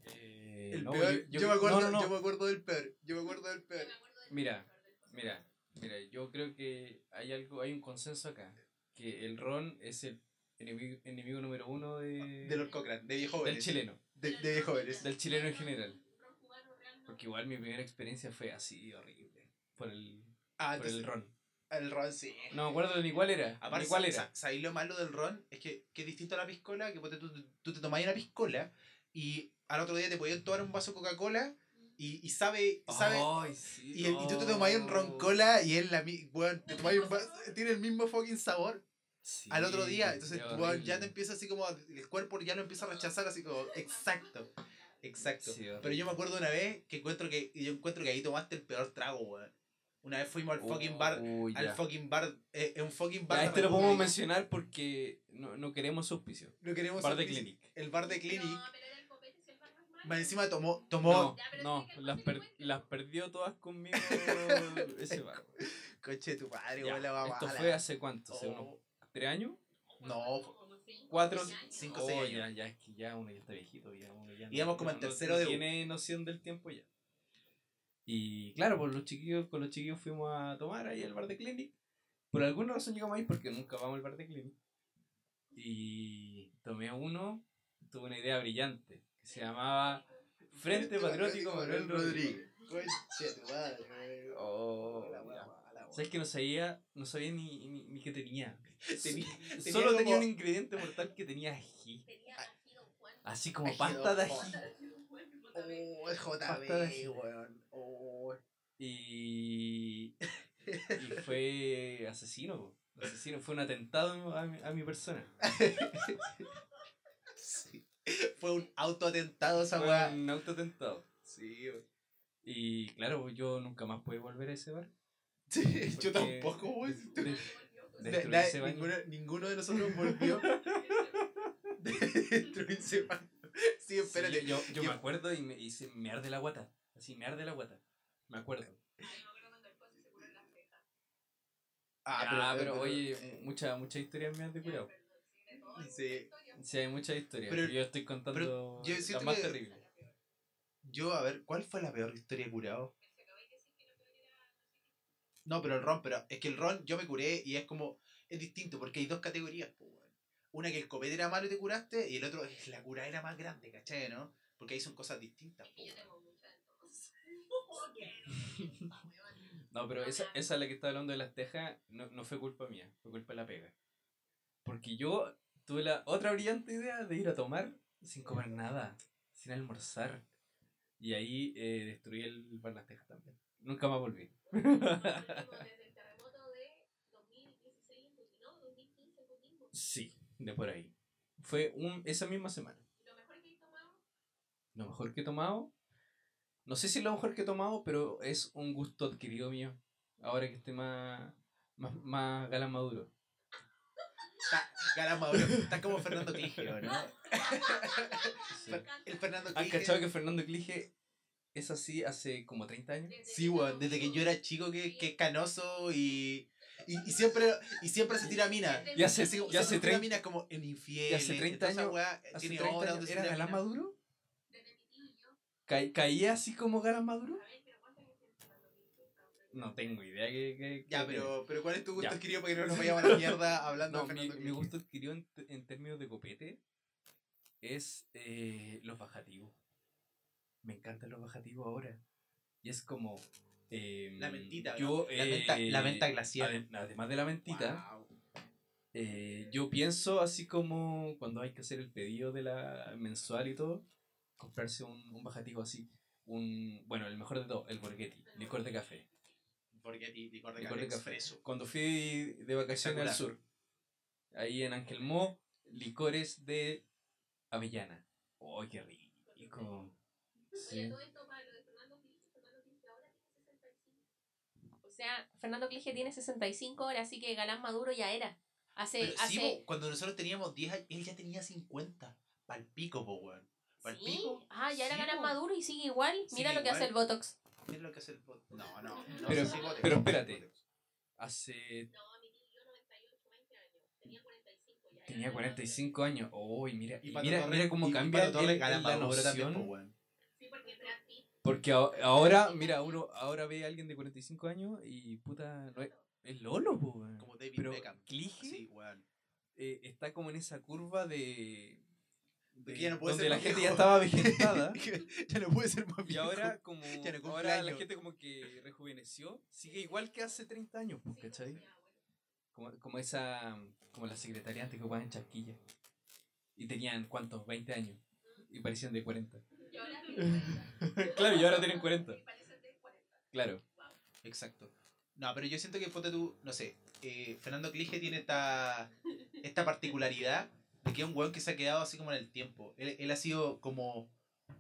Eh, El no, peor, yo- yo, yo- me acuerdo, no, no, no. yo me acuerdo del peor. Yo me acuerdo del peor. Mira, mira, mira, yo creo que hay algo, hay un consenso acá, que el ron es el enemigo, enemigo número uno de, De Lord Cochrane, de viejo del chileno, De, de viejo del chileno en general. Porque igual mi primera experiencia fue así horrible, por el, Ah, por el entonces, ron. el ron sí. No me acuerdo ni cuál era, Aparte, ni cuál era. sa- ¿sabéis lo malo del ron? Es que, que es distinto a la piscola, que ponte tú, tú te tomás una piscola y al otro día te podían tomar un vaso de Coca-Cola y, y sabe, sabe Ay, sí, y, el- y tú te no. tomás un ron cola y él la weón, te un vaso, tiene el mismo fucking sabor Sí, al otro día. Entonces, ya te empieza así como, el cuerpo ya lo empieza a rechazar así como, exacto, exacto. Sí, Pero yo me acuerdo una vez que encuentro que, yo encuentro que ahí tomaste el peor trago, weón. Una vez fuimos al fucking bar, al fucking bar, eh, en un fucking bar. Ya, de este lo podemos mencionar porque no, no queremos auspicio. No queremos Bar de auspicio. Clinic. El bar de Clinic. No, el bar malo. Más encima tomó, tomó, No, no, las, per- las perdió todas conmigo ese bar. weón. coche de tu padre, Ya, Esto fue hace cuánto, hace Oh. unos tres años, No, cinco, cuatro, seis años. cinco, Oh, seis años. ya, ya, es que ya uno ya está viejito, ya uno ya no- Íbamos como en no- tercero no de tiene noción del tiempo ya. Y claro, pues los chiquillos, con los chiquillos fuimos a tomar ahí al bar de Clinic. Por alguna razón llegamos ahí porque nunca vamos al bar de Clinic. Y tomé uno, tuve una idea brillante que se llamaba Frente Patriótico Manuel Rodríguez. Conche tu madre. Oh, La weón. ¿Sabes que no sabía, no sabía ni, ni, ni que tenía? Tenía- tenía Solo tenía un ingrediente mortal que tenía ají. Tenía ají, don Juan. Así como Ají, pasta de ají. Oh, el Pasta de JB, ají. weón. Oh. Y, y fue asesino. po. Asesino, fue un atentado a mi, a mi persona. Sí. Fue un autoatentado esa Fue weá. un autoatentado. Sí, weón. Y claro, yo nunca más pude volver a ese bar. Sí, yo tampoco, baño. ninguno, ninguno de nosotros volvió de destruir ese baño. Sí, Sí, espérate. yo, yo yo- me acuerdo y me, y se- me arde la guata. Así, me arde la guata. Me acuerdo. Ah, Ah, pero, oye, eh, muchas mucha historias me has de curado. sí. Sí, hay muchas historias. Pero- yo estoy contando pero yo las más que- terribles. Yo, a ver, ¿cuál fue la peor historia de curado? No, pero el ron, pero es que el ron yo me curé y es como, es distinto porque hay dos categorías, weón. Una que el copete era malo y te curaste y el otro es la cura era más grande, ¿cachai? ¿No? Porque ahí son cosas distintas, po, weón. No, pero esa, esa la que está hablando de las tejas no, no fue culpa mía, fue culpa de la pega. Porque yo tuve la otra brillante idea de ir a tomar sin comer nada, sin almorzar. Y ahí eh, destruí el bar Las Tejas también. Nunca más volví. Desde el terremoto de 2016 en Coquimbo, 2015 en Coquimbo. Sí, de por ahí. Fue un, esa misma semana. Lo mejor que he tomado, Lo mejor que he tomado, no sé si es lo mejor que he tomado, pero es un gusto adquirido mío. Ahora que esté más, más, más galán maduro. Está, cara Maduro, está como Fernando Clige, ¿no? Sí. El Fernando ¿Has Clige. cachado que Fernando Clige es así hace como 30 años? Sí, weón, desde que yo era chico que, que es canoso y, y, y siempre y siempre se tira mina. Y hace, y hace se tira 30, mina como en infiel. y hace 30 años- hace tiene 30 obra años ¿era galán maduro? Ca- ¿Caía así como galán maduro? No tengo idea que... que- Ya, que- pero, pero ¿cuál es tu gusto Ya. adquirido para que no nos vayamos a la mierda hablando No, de mi, Fernando mi gusto adquirido en términos de copete es eh, los bajativos. Me encantan los bajativos ahora. Y es como... eh, La mentita, yo. La menta- la eh, menta glacial. ade- Además de la mentita, Wow. eh, yo pienso así como cuando hay que hacer el pedido de la mensual y todo, comprarse un, un bajativo así. Un, bueno, el mejor de todo, el Borghetti, licor de café. Porque a ti, licor de Licor café de café. expreso. Cuando fui de vacaciones al sur, ahí en Angelmó, licores de avellana. ¡Oh, qué rico! Sí. todo esto para lo de Fernando Clige, Fernando Clige ahora tiene 65. O sea, Fernando Clige tiene 65 ahora, así que Galán Maduro ya era. Hace, Pero sí, hace... po, cuando nosotros teníamos 10 años, él ya tenía 50. Palpico, po, weón. ¿Sí? Palpico. Ah, ya era Sí, Galán po. Maduro y sigue igual. Sigue Mira lo que igual. hace el Botox. Mira lo que hace el bot. No, no. no Pero- si bote. pero espérate. Hace... No, mi tío y yo 98, 20 años. Tenía 45 ya. Tenía Galán 45 años. ¡Oh, y mira, Y y Pato mira, mira cómo y- cambia el- el- la Maduro también, po, porque ahora, mira, uno ahora ve a alguien de 45 años y puta, no es, es Lolo, po, weón. Como David Pero Beckham. Clige Sí, weón. eh, está como en esa curva de... De que ya no puede donde ser la gente viejo. ya estaba vegetada. ya no puede ser más y viejo. ahora como Ya no ahora la gente como que rejuveneció, sigue igual que hace 30 años, pues, ¿cachai? Como, como esa, como la secretaria antes que jugaban en chasquilla. Y tenían, ¿cuántos? 20 años. Y parecían de 40. Y ahora tiene 40. Claro, y ahora tienen 40. Y parecen de 40. Claro. Exacto. No, pero yo siento que ponte tú, no sé, eh, Fernando Clige tiene esta, esta particularidad de que es un weón que se ha quedado así como en el tiempo. Él, él ha sido como,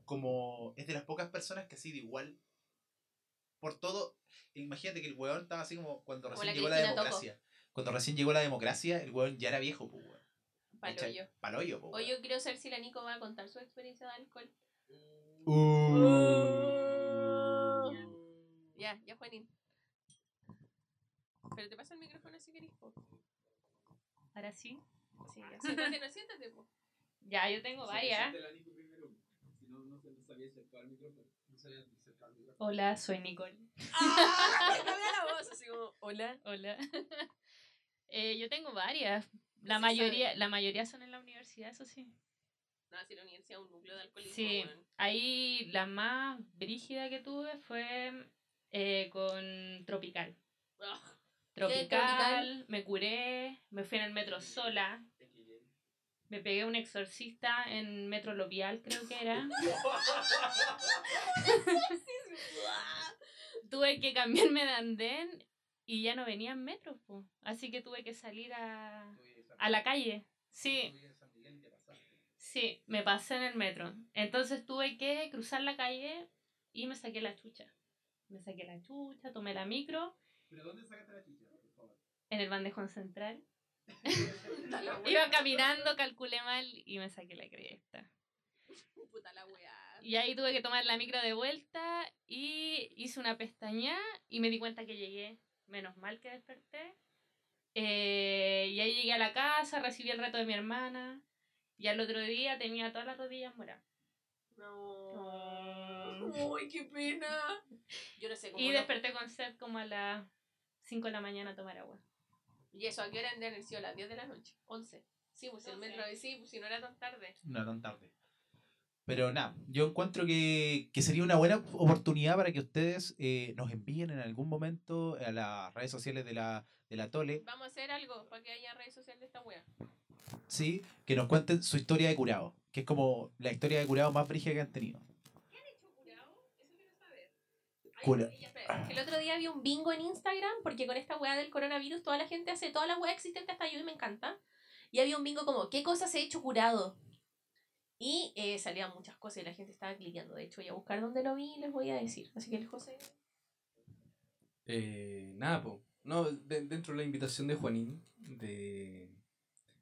como, es de las pocas personas que ha sido igual por todo. Imagínate que el weón estaba así como cuando recién la llegó la democracia. Cuando recién llegó la democracia, el weón ya era viejo, pues, weón. Paloyo. Paloyo, pues. Hoy yo quiero saber si la Nico va a contar su experiencia de alcohol. Ya, ya, Juanín. Pero te paso el micrófono si querés, po. Ahora sí. Sí, ya. Siéntate, no, siéntate, po. Ya, yo tengo varias. Hola, soy Nicole. ¡Ah! La voz, así como, hola. Hola. Eh, yo tengo varias. La mayoría, sabe. la mayoría son en la universidad, eso sí. No, si la universidad es un núcleo de alcoholismo, Sí. Ahí la más brígida que tuve fue eh, con Tropical. Ah, tropical, tropical? me curé, me fui en el metro sola, me pegué un exorcista en metro lopial, creo que era. tuve que cambiarme de andén y ya no venía en metro, po. así que tuve que salir a, a la calle. Sí, sí, me pasé en el metro. Entonces tuve que cruzar la calle y me saqué la chucha. Me saqué la chucha, tomé la micro ¿Pero dónde sacaste la chicha, por favor? en el bandejón central. Iba caminando, calculé mal y me saqué la cresta. Puta la weá. Y ahí tuve que tomar la micro de vuelta y hice una pestaña y me di cuenta que llegué. Menos mal que desperté. Eh, y ahí llegué a la casa, recibí el reto de mi hermana. Y al otro día tenía todas las rodillas moradas. No. Uy, qué pena. Yo no sé cómo. Y no- desperté con sed como a las 5 de la mañana a tomar agua. ¿Y eso a qué hora haber sido? ¿Las 10 de la noche? 11. Sí, pues el metro sí, pues si no era tan tarde. No tan tarde. Pero nada, yo encuentro que, que sería una buena oportunidad para que ustedes eh, nos envíen en algún momento a las redes sociales de la, de la Tole, Vamos a hacer algo para que haya redes sociales de esta wea. ¿Sí? que nos cuenten su historia de curado, que es como la historia de curado más brígida que han tenido. Cura- Ay, ya, espera, que El otro día vi un bingo en Instagram porque con esta weá del coronavirus toda la gente hace todas las weas existentes hasta yo y me encanta. Y había un bingo como, ¿qué cosas he hecho curado? Y eh, salían muchas cosas y la gente estaba cliqueando. De hecho, voy a buscar dónde lo vi y les voy a decir. Así que el José... Eh, nada, po. No, de- dentro de la invitación de Juanín, de,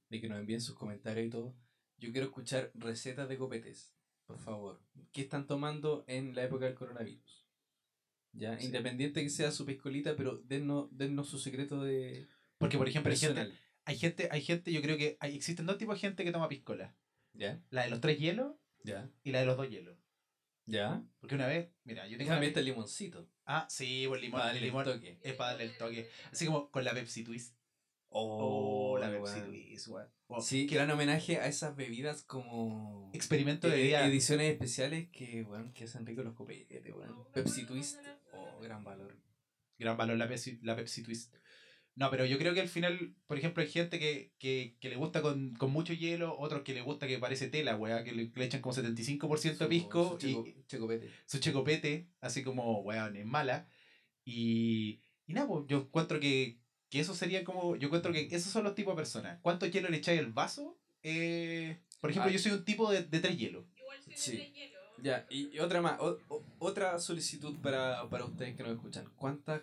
de que nos envíen sus comentarios y todo, yo quiero escuchar recetas de copetes, por favor. ¿Qué están tomando en la época del coronavirus? Ya, Sí. independiente que sea su piscolita, pero dennos, dennos su secreto de Porque, por ejemplo, hay gente, hay gente, hay gente, yo creo que hay, existen dos tipos de gente que toma piscola. ¿Ya? La de los tres hielos ¿Ya? y la de los dos hielos. ¿Ya? Porque una vez, mira, yo tengo... Déjame este limoncito. Ah, sí, por limón. El el limón toque. Es para darle el toque. Así como con la Pepsi Twist. Oh, Oh, la. Pepsi Twist, weón. Oh, Sí, qué gran homenaje a esas bebidas como experimento de eh, vida. ediciones especiales que, weón, que hacen ricos los copetes, weón. Pepsi Twist, oh, gran valor. Gran valor la Pepsi, la Pepsi Twist. No, pero yo creo que al final, por ejemplo, hay gente que, que, que le gusta con, con mucho hielo, otros que le gusta que parece tela, weá, que le, que le echan como 75% de pisco Su checo- y checopete. su checopete, así como, weón, es mala. Y, y nada, pues yo encuentro que, que eso sería como, yo encuentro que esos son los tipos de personas. ¿Cuánto hielo le echáis al vaso? Eh, por ejemplo, Ah. yo soy un tipo de, de tres hielos. Sí. Ya, y, y otra más, o- o- otra solicitud para, para ustedes que nos escuchan. ¿Cuántas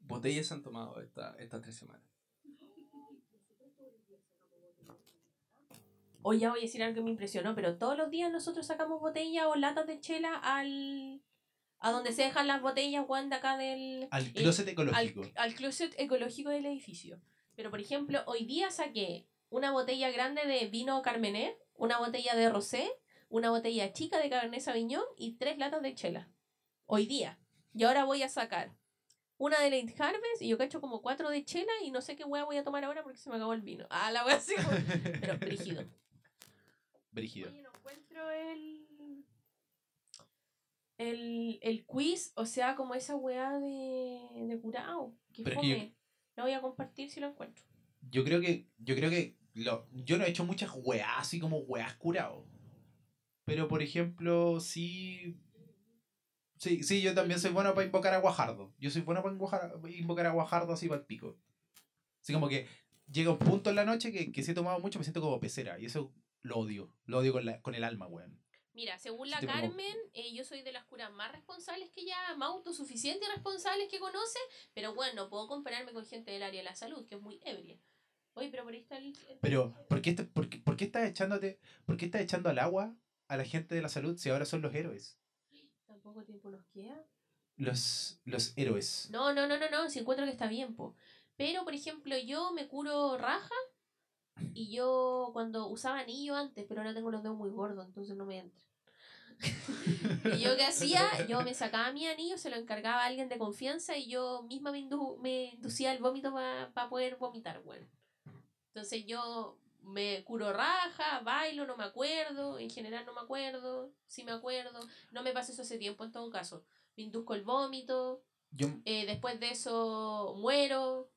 botellas han tomado esta, estas tres semanas? Hoy ya voy a decir algo que me impresionó, pero todos los días nosotros sacamos botellas o latas de chela al... A donde se dejan las botellas, Juan, de acá del... Al closet ecológico. al closet ecológico del edificio. Pero, por ejemplo, hoy día saqué una botella grande de vino Carmener, una botella de rosé, una botella chica de Cabernet Sauvignon y tres latas de chela. Hoy día. Y ahora voy a sacar una de Late Harvest y yo cacho como cuatro de chela y no sé qué hueá voy a tomar ahora porque se me acabó el vino. Ah, la hueá así Pero brígido. Brígido. Oye, no encuentro el... El, el quiz, o sea, como esa weá de, de curado. Que Pero que fome. Lo voy a compartir si lo encuentro. Yo creo que, yo creo que lo, yo no he hecho muchas weas así como weas curado. Pero por ejemplo, sí. Sí, sí, yo también soy bueno para invocar a Guajardo. Yo soy bueno para invocar, invocar a Guajardo así para el pico. Así como que llega un punto en la noche que, que si he tomado mucho me siento como pecera. Y eso lo odio. Lo odio con, la, con el alma, weón. Mira, según la Carmen, eh, yo soy de las curas más responsables que ella, más autosuficientes y responsables que conoce, pero bueno, no puedo compararme con gente del área de la salud, que es muy ebria. Oye, pero por ahí está el... Pero, ¿por qué, est- por, qué, por qué estás echándote, por qué estás echando al agua a la gente de la salud si ahora son los héroes? Tampoco tiempo nos queda. Los, los héroes. No, no, no, no, no, si encuentro que está bien, po. Pero, por ejemplo, yo me curo raja y yo cuando usaba anillo antes, pero ahora tengo los dedos muy gordos, entonces no me entra. y yo qué hacía, yo me sacaba mi anillo, se lo encargaba a alguien de confianza y yo misma me, indu- me inducía el vómito para poder vomitar, bueno. Entonces yo me curo raja, bailo, no me acuerdo, en general no me acuerdo, sí me acuerdo, no me pasa eso hace tiempo en todo caso. Me induzco el vómito, Yo, eh, después de eso muero.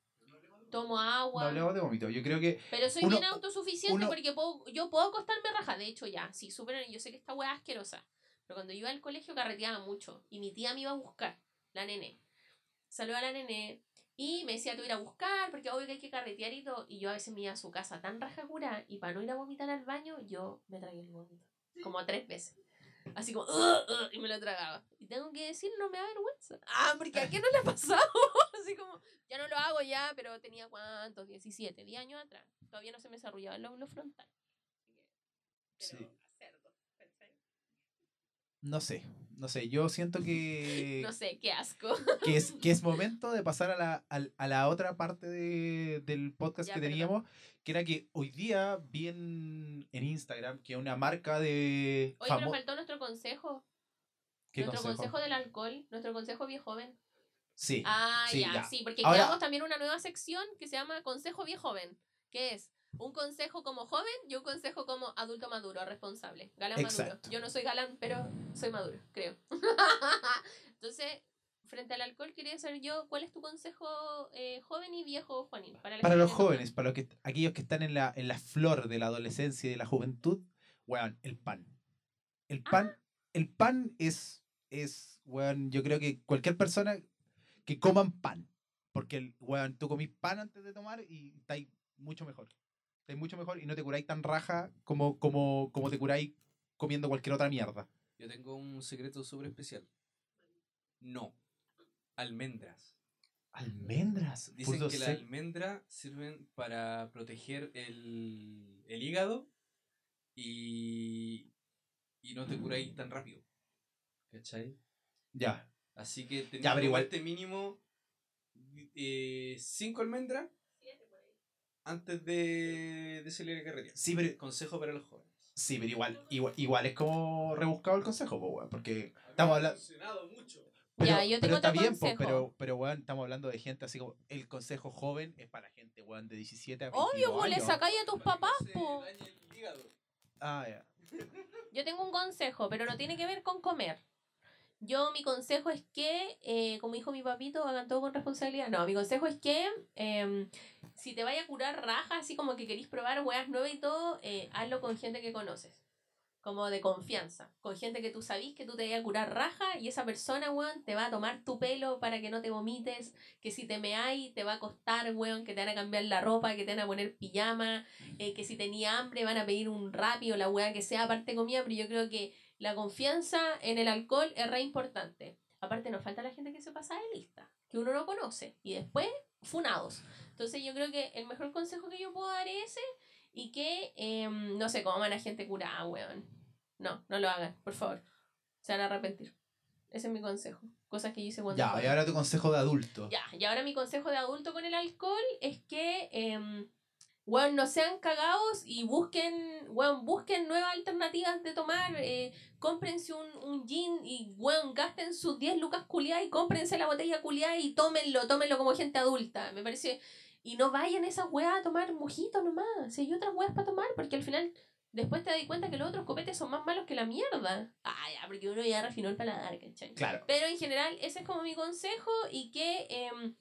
Tomo No agua. hablemos de vómito. Yo creo que Pero soy Uno- bien autosuficiente uno- porque puedo, yo puedo acostarme raja. De hecho, ya, sí, súper. Yo sé que esta weá es asquerosa. Pero cuando yo iba al colegio carreteaba mucho. Y mi tía me iba a buscar, la nene. Saludó a la nene. Y me decía, a ir a buscar, porque obvio que hay que carretear y todo. Y yo a veces me iba a su casa tan raja cura. Y para no ir a vomitar al baño, yo me tragué el vómito. Como tres veces. Así como, "Ugh, ugh", y me lo tragaba. Y tengo que decir, no me da vergüenza. Ah, porque a quién no le ha pasado. Así como, ya no lo hago ya, pero tenía cuántos, 17, 10 años atrás. Todavía no se me desarrollaba el lóbulo frontal. Así que, pero Sí. a no sé, no sé, yo siento que No sé, qué asco. que es, que es momento de pasar a la, al- a, la otra parte de- del podcast Ya, que perdón. Que era que hoy día vi en, en Instagram que una marca de... Oye, pero famo- faltó nuestro consejo. ¿Qué nuestro consejo? consejo? del alcohol, nuestro consejo viejo joven. Sí, Ah, sí, ya, ya. sí, porque Ahora- creamos también una nueva sección que se llama Consejo Viejo Joven, que es un consejo como joven y un consejo como adulto maduro, responsable. Galán Exacto. maduro. Yo no soy galán, pero soy maduro, creo. Entonces, frente al alcohol, quería saber yo, ¿cuál es tu consejo eh, joven y viejo, Juanín? para los jóvenes, para los que, aquellos que están en la, en la flor de la adolescencia y de la juventud, weón, el pan. El pan, Ah. el pan es, es, weón, yo creo que cualquier persona que coman pan, porque, el, weón, tú comís pan antes de tomar y estáis mucho mejor. Estáis mucho mejor y no te curáis tan raja como, como, como te curáis comiendo cualquier otra mierda. Yo tengo un secreto súper especial. No. Almendras. Almendras. Dicen que las almendras sirven para proteger el, el hígado y, y no te curáis tan rápido. ¿Cachai? Ya. Así que Ya, pero que igual- comerte mínimo 5 almendras antes de, de salir a carretera. Sí, pero, Consejo para los jóvenes. sí, pero igual, igual, igual es como rebuscado el consejo, porque estamos hablando... mucho. Pero, Ya, yo pero tengo está otro bien, po, consejo. pero, pero weón, estamos hablando de gente así como el consejo joven es para gente, weón, de 17 a 22 Obvio, pues le años. sacáis a tus papás, po. Ah, ya. Yo tengo un consejo, pero no tiene que ver con comer. Yo, mi consejo es que, eh, como dijo mi papito, hagan todo con responsabilidad. No, mi consejo es que em, si te vaya a curar raja, así como que queréis probar weas nuevas y todo, eh, hazlo con gente que conoces. Como de confianza. Con gente que tú sabís que tú te vayas a curar raja y esa persona, weón, te va a tomar tu pelo para que no te vomites. Que si te meáis, te va a costar, weón, que te van a cambiar la ropa, que te van a poner pijama eh, que si tenía hambre van a pedir un rápido, la weá que sea aparte comida, pero yo creo que la confianza en el alcohol es re importante. Aparte nos falta la gente que se pasa de lista, que uno no conoce, y después funados. Entonces yo creo que el mejor consejo que yo puedo dar es ese, y que em, no se coman a gente curada, weón. No, no lo hagan, por favor. Se van a arrepentir. Ese es mi consejo. Cosas que yo hice cuando... Ya, y ahora tu consejo de adulto. Ya, y ahora mi consejo de adulto con el alcohol es que, eh, weón, no sean cagados y busquen, weón, busquen nuevas alternativas de tomar. Eh, cómprense un, un gin y, weón, gasten sus 10 lucas culiadas y cómprense la botella culiada y tómenlo, tómenlo como gente adulta. Me parece. Y no vayan esas weas a tomar mojitos nomás. Si hay otras weas para tomar, porque al final. Después te das cuenta que los otros copetes son más malos que la mierda. Ah, ya, porque uno ya refinó el paladar, ¿cachai? Claro. Pero en general, ese es como mi consejo y que em,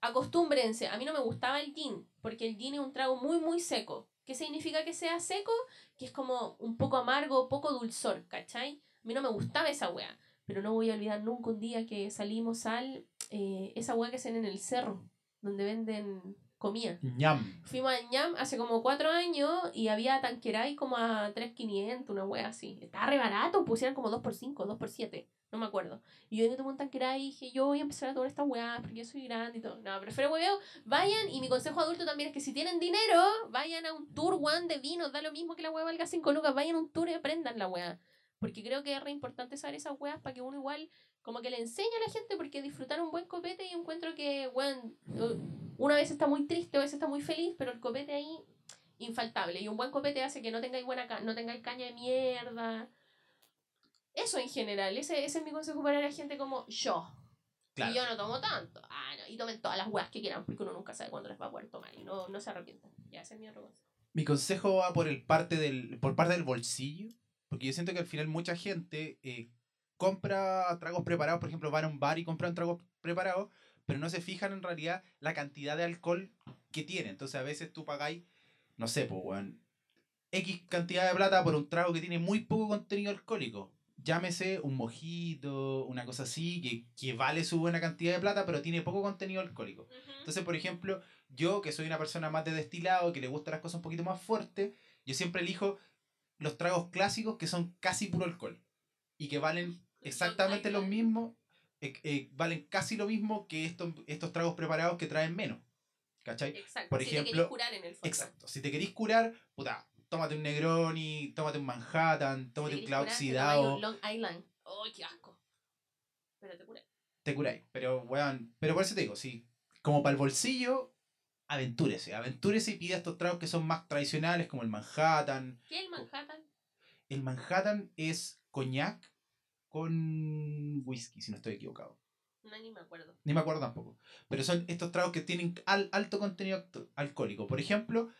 acostúmbrense. A mí no me gustaba el gin, porque el gin es un trago muy, muy seco. ¿Qué significa que sea seco? Que es como un poco amargo, poco dulzor, ¿cachai? A mí no me gustaba esa wea. Pero no voy a olvidar nunca un día que salimos al. eh, esa wea que hacen en el cerro, donde venden comida. ñam. Fuimos a Ñam hace como cuatro años y había tanqueray como a 3.500, una wea así. Estaba re barato, pusieron como 2 por 5 2 por 7 no me acuerdo. Y yo me tomé un tanqueray y dije, yo voy a empezar a tomar esta weá porque yo soy grande y todo. No, prefiero hueveo, vayan y mi consejo adulto también es que si tienen dinero, vayan a un tour one de vinos, da lo mismo que la weá valga 5 lucas, vayan a un tour y aprendan la weá. Porque creo que es re importante saber esas weas para que uno igual como que le enseñe a la gente porque disfrutar un buen copete y encuentro que, weón, una vez está muy triste, a veces está muy feliz, pero el copete ahí, infaltable. Y un buen copete hace que no tengáis, buena ca- no tengáis caña de mierda. Eso en general, ese, ese es mi consejo para la gente como yo. Claro. Y yo no tomo tanto. Ah, no, y tomen todas las weas que quieran porque uno nunca sabe cuándo les va a poder tomar y no, no se arrepientan. Ya, ese es mi otro consejo. Mi consejo va por el parte del, por parte del bolsillo, porque yo siento que al final mucha gente eh, compra tragos preparados, por ejemplo, van a un bar y compran tragos preparados, pero no se fijan en realidad la cantidad de alcohol que tiene. Entonces a veces tú pagáis, no sé, pues, weón, X cantidad de plata por un trago que tiene muy poco contenido alcohólico. Llámese un mojito, una cosa así, que, que vale su buena cantidad de plata, pero tiene poco contenido alcohólico. Entonces, por ejemplo, yo que soy una persona más de destilado, que le gustan las cosas un poquito más fuertes, yo siempre elijo los tragos clásicos que son casi puro alcohol y que valen exactamente lo mismo, eh, eh, valen casi lo mismo que estos, estos tragos preparados que traen menos. ¿Cachai? Exacto. Por si te querés ejemplo, curar en el fondo. Exacto. Si te queréis curar, puta, tómate un Negroni, tómate un Manhattan, tómate te un te oxidado, un Long Island. ¡Ay, qué asco! Pero te curé. te curáis. Pero, weón, pero por eso te digo, si como para el bolsillo, aventúrese, aventúrese y pida estos tragos que son más tradicionales, como el Manhattan. ¿Qué es el Manhattan? El Manhattan es coñac con whisky, si no estoy equivocado. No, ni me acuerdo. Ni me acuerdo tampoco. Pero son estos tragos que tienen al- alto contenido alcohólico. Por ejemplo,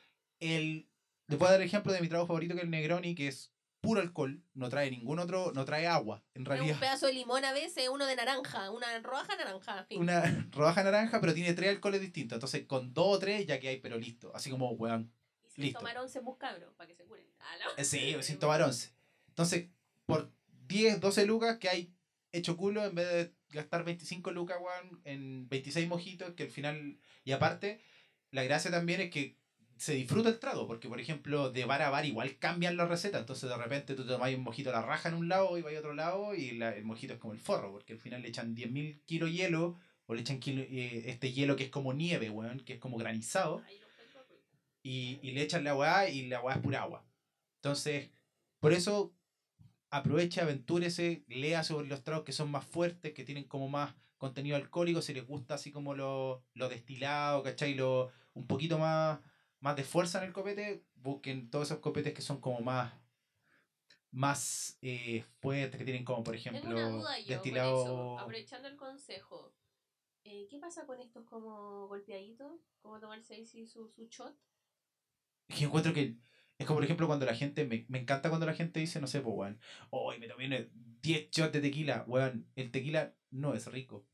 el. Le puedo dar el ejemplo de mi trago favorito que es el Negroni, que es puro alcohol, no trae ningún otro, no trae agua, en Es un realidad. pedazo de limón a veces, uno de naranja, una roja naranja. fin. Una rodaja naranja, pero tiene tres alcoholes distintos. Entonces, con dos o tres ya que hay, pero listo. Así como, weón. y sin listo. tomar once buscabros para que se curen. Ah, no. Eh, Sí, sin tomar once. Entonces, por 10, 12 lucas que hay hecho culo, en vez de gastar 25 lucas, weón, en 26 mojitos, que al final. Y aparte, la gracia también es que se disfruta el trago, porque por ejemplo, de bar a bar igual cambian las recetas. Entonces, de repente tú tomas un mojito a la raja en un lado y vas a otro lado, y la- el mojito es como el forro, porque al final le echan 10.000 kilos hielo, o le echan kilo- eh, este hielo que es como nieve, weón, que es como granizado y, y le echan la weá y la weá es pura agua. Entonces, por eso aproveche, aventúrese, lea sobre los tragos que son más fuertes, que tienen como más contenido alcohólico, si les gusta así como lo, lo destilado, ¿cachai? Lo, un poquito más, más de fuerza en el copete, busquen todos esos copetes que son como más más eh, fuertes, que tienen como por ejemplo yo destilado... eso, aprovechando el consejo. Eh, ¿Qué pasa con estos como golpeaditos? ¿Cómo tomarse ahí su, su shot? Es que encuentro que es como por ejemplo cuando la gente, me, me encanta cuando la gente dice, no sé, pues weón, hoy me tomé unos 10 shots de tequila, weón, el tequila no es rico.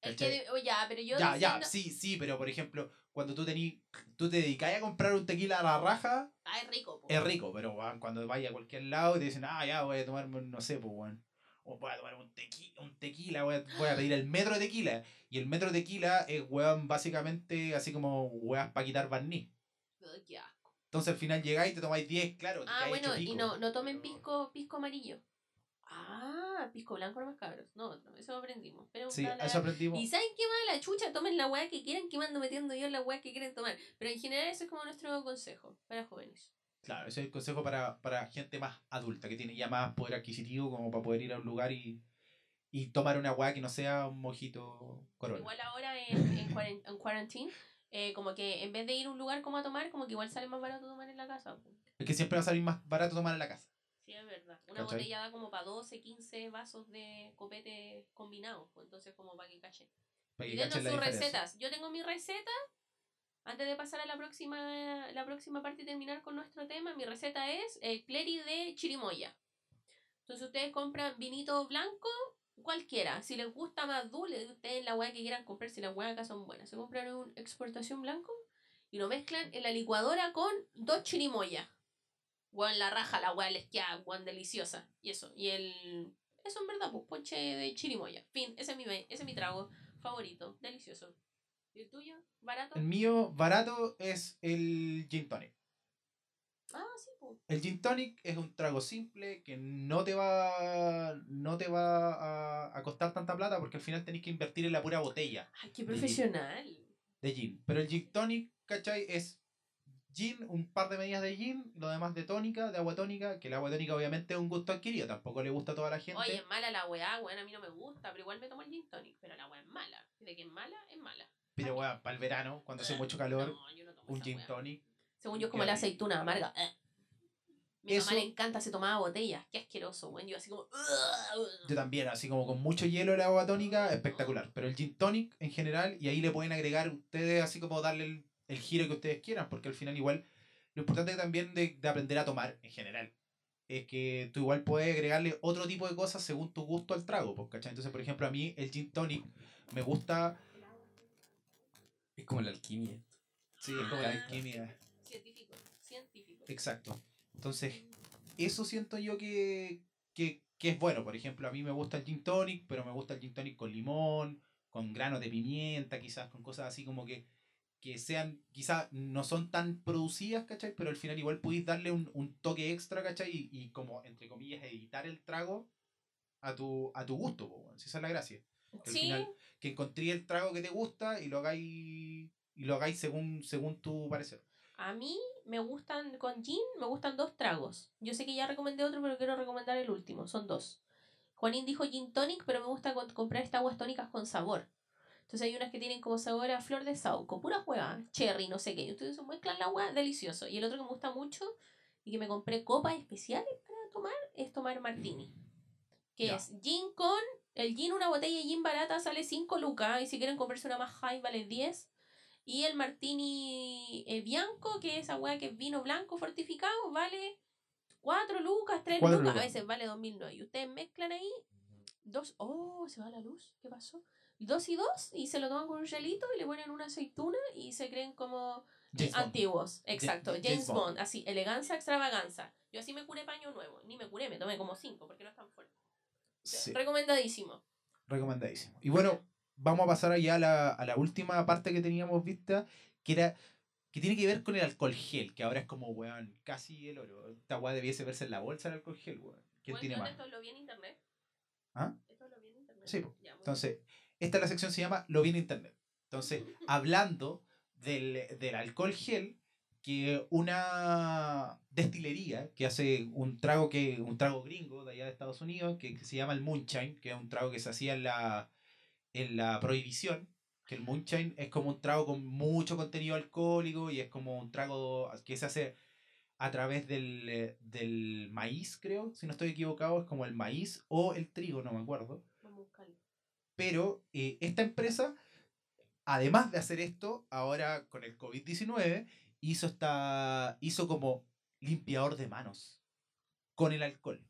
Es que, oh, ya, pero yo ya, ya, sí, sí, pero por ejemplo, cuando tú tení, tú te dedicás a comprar un tequila a la raja, Ah, es rico. po. es rico, pero weón, cuando vayas a cualquier lado y te dicen, ah, ya, voy a tomarme, un, no sé, pues weón, o voy a tomar un tequila, un tequila, voy a, voy a pedir el metro de tequila. Y el metro de tequila es, weón, básicamente así como weas para quitar barniz. Qué asco. Entonces al final llegáis y te tomáis 10, claro. Ah, bueno, y no, no tomen pisco, pisco amarillo. Ah, pisco blanco no más cabros. No, otro, eso aprendimos. Pero Sí, bla, eso aprendimos. Y saben qué más, la chucha, tomen la weá que quieran, que mando metiendo yo la weá que quieren tomar. Pero en general ese es como nuestro consejo para jóvenes. Claro, ese es el consejo para, para gente más adulta, que tiene ya más poder adquisitivo como para poder ir a un lugar y, y tomar una weá que no sea un mojito corona. Igual ahora en, en, en quarantine, eh, como que en vez de ir a un lugar como a tomar, como que igual sale más barato tomar en la casa. Es que siempre va a salir más barato tomar en la casa. Sí, es verdad. Una ¿Cachai? botella da como para 12, 15 vasos de copete combinados. entonces, como para que. Para Y la sus diferencia. recetas. Yo tengo mi receta. Antes de pasar a la próxima, la próxima parte y terminar con nuestro tema, mi receta es el cleri de chirimoya. Entonces ustedes compran vinito blanco, cualquiera. Si les gusta más dulce, ustedes la hueá que quieran comprar, si las hueás acá son buenas. Se compran un exportación blanco y lo mezclan en la licuadora con dos chirimoyas. Weón, la raja, la hueá les queda, weón, deliciosa. Y eso, y el... Eso en verdad, pues ponche de chirimoya. Fin, ese es mi, ese es mi trago favorito, delicioso. ¿Y el tuyo? ¿Barato? El mío barato es el gin tonic. Ah, sí. El gin tonic es un trago simple que no te va no te va a, a costar tanta plata porque al final tenés que invertir en la pura botella Ay, qué profesional. de gin. Pero el gin tonic, ¿cachai? Es gin, un par de medidas de gin, lo demás de tónica, de agua tónica, que el agua tónica obviamente es un gusto adquirido, tampoco le gusta a toda la gente. Oye, es mala la weá, weón, a mí no me gusta, pero igual me tomo el gin tonic, pero la weá es mala. De que es mala, es mala. pero bueno, para el verano, cuando hace mucho calor, No, no un gin weá. tonic. Según yo es como la aceituna amarga. Eh. Mi Eso- mamá le encanta, se tomaba botellas. Qué asqueroso, weón. Yo así como... Yo también, así como con mucho hielo el agua tónica, espectacular. Pero el gin tonic en general, y ahí le pueden agregar ustedes así como darle el, el giro que ustedes quieran, porque al final igual, lo importante también de, de aprender a tomar en general, es que tú igual puedes agregarle otro tipo de cosas según tu gusto al trago, pues, ¿cachai? Entonces, por ejemplo, a mí el gin tonic me gusta Es como la alquimia. Sí, es como la alquimia. Científico, científico. Exacto. Entonces, eso siento yo que, que, que es bueno. Por ejemplo, a mí me gusta el gin tonic, pero me gusta el gin tonic con limón, con granos de pimienta, quizás con cosas así como que, que sean, quizás no son tan producidas, ¿cachai? Pero al final igual podéis darle un, un toque extra, ¿cachai? Y, y como, entre comillas, editar el trago a tu, a tu gusto. Si esa es la gracia. Que al final, que encontré el trago que te gusta y lo hagáis, y lo hagáis según, según tu parecer. a mí me gustan, con gin, me gustan dos tragos. Yo sé que ya recomendé otro, pero quiero recomendar el último. Son dos. Juanín dijo gin tonic, pero me gusta con- comprar estas aguas tónicas con sabor. Entonces hay unas que tienen como sabor a flor de sauco, pura hueá, cherry, no sé qué. Entonces mezclan la agua, delicioso. Y el otro que me gusta mucho y que me compré copas especiales para tomar es tomar martini. Que es gin con. El gin, una botella de gin barata sale 5 lucas. Y si quieren comprarse una más high, vale 10. Y el martini eh, bianco, que es esa hueá que es vino blanco fortificado, vale 4 lucas, 3 Cuatro lucas. A veces vale 2009. Y ustedes mezclan ahí dos. Oh, se va la luz. ¿Qué pasó? Dos y dos. Y se lo toman con un gelito y le ponen una aceituna y se creen como eh, antiguos. Exacto. James James, Bond. Bond. Así, elegancia, extravaganza. Yo así me curé paño nuevo. Ni me curé, me tomé como cinco porque no es tan fuerte. Sí. Recomendadísimo. Recomendadísimo. Y bueno, vamos a pasar allá a la, a la última parte que teníamos vista, que era que tiene que ver con el alcohol gel, que ahora es como, weón, casi el oro. Esta weá debiese verse en la bolsa el alcohol gel, weón. ¿Quién Bueno, tiene ¿dónde más? Esto lo vi en internet. ¿Ah? Esto lo vi en internet. Sí. Ya, Entonces, esta es la sección se llama Lo vi en internet. Entonces, hablando del, del alcohol gel, que una destilería que hace un trago que un trago gringo de allá de Estados Unidos que, que se llama el moonshine, que es un trago que se hacía en la en la prohibición, que el moonshine es como un trago con mucho contenido alcohólico y es como un trago que se hace a través del, eh, del maíz, creo, si no estoy equivocado, es como el maíz o el trigo, no me acuerdo. Pero eh, esta empresa, además de hacer esto, ahora con el COVID-19, hizo, esta, hizo como limpiador de manos con el alcohol.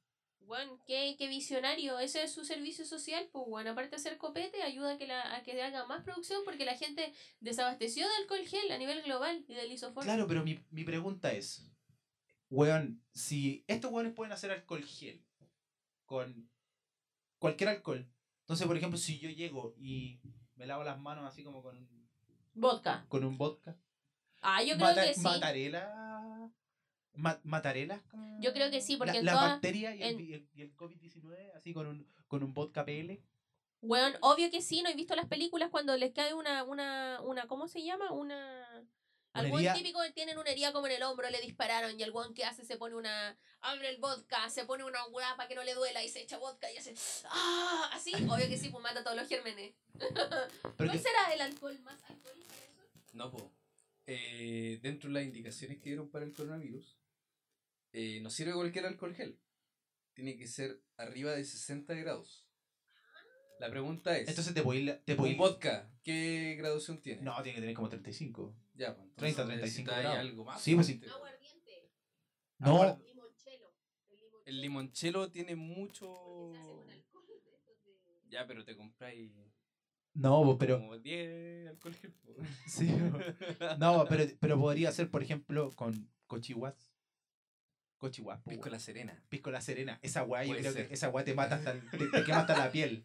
Bueno, qué, qué visionario. Ese es su servicio social. Pues bueno, aparte de hacer copete, ayuda a que, la, a que haga más producción porque la gente desabasteció de alcohol gel a nivel global y del isofor. Claro, pero mi, mi pregunta es, weón, si estos weones pueden hacer alcohol gel con cualquier alcohol, entonces, por ejemplo, si yo llego y me lavo las manos así como con, Vodka. con un vodka, Ah, yo creo mata- que sí. mataré la... ma- mataré las- Yo creo que sí, porque la, en la bacteria y el, el- y el COVID-19 así con un, con un vodka PL. Bueno, obvio que sí, ¿no he visto las películas cuando les cae una, una, una, ¿cómo se llama? Una... Algún herida. típico que tienen una herida como en el hombro, le dispararon y el guan que hace se pone una... Abre el vodka, se pone una hueá para que no le duela y se echa vodka y hace... ¡Ah! Así, obvio que sí, pues mata todos los gérmenes. ¿Cuál que- será el alcohol más alcohol para eso? No, po. Eh, dentro de las indicaciones que dieron para el coronavirus, eh, no sirve cualquier alcohol gel. Tiene que ser arriba de 60 grados. La pregunta es: entonces te podéis... Te ¿un podéis- vodka qué graduación tiene? No, tiene que tener como 35. ya, pues, 30, entonces 35 necesitáis grados. algo más. Sí, pues sí. fuerte. Aguardiente, No, Aguar- limonchelo. El limonchelo. El limonchelo tiene mucho. Ya, pero te compráis no, pues, pero... como 10 alcohol gel. po. Sí, no, pero, pero podría ser, por ejemplo, con cochihuas. Cochihuas, po, Pisco la serena. Pisco la serena. Esa guay, yo creo ser. que esa guay te mata hasta el- te, te quema hasta la piel.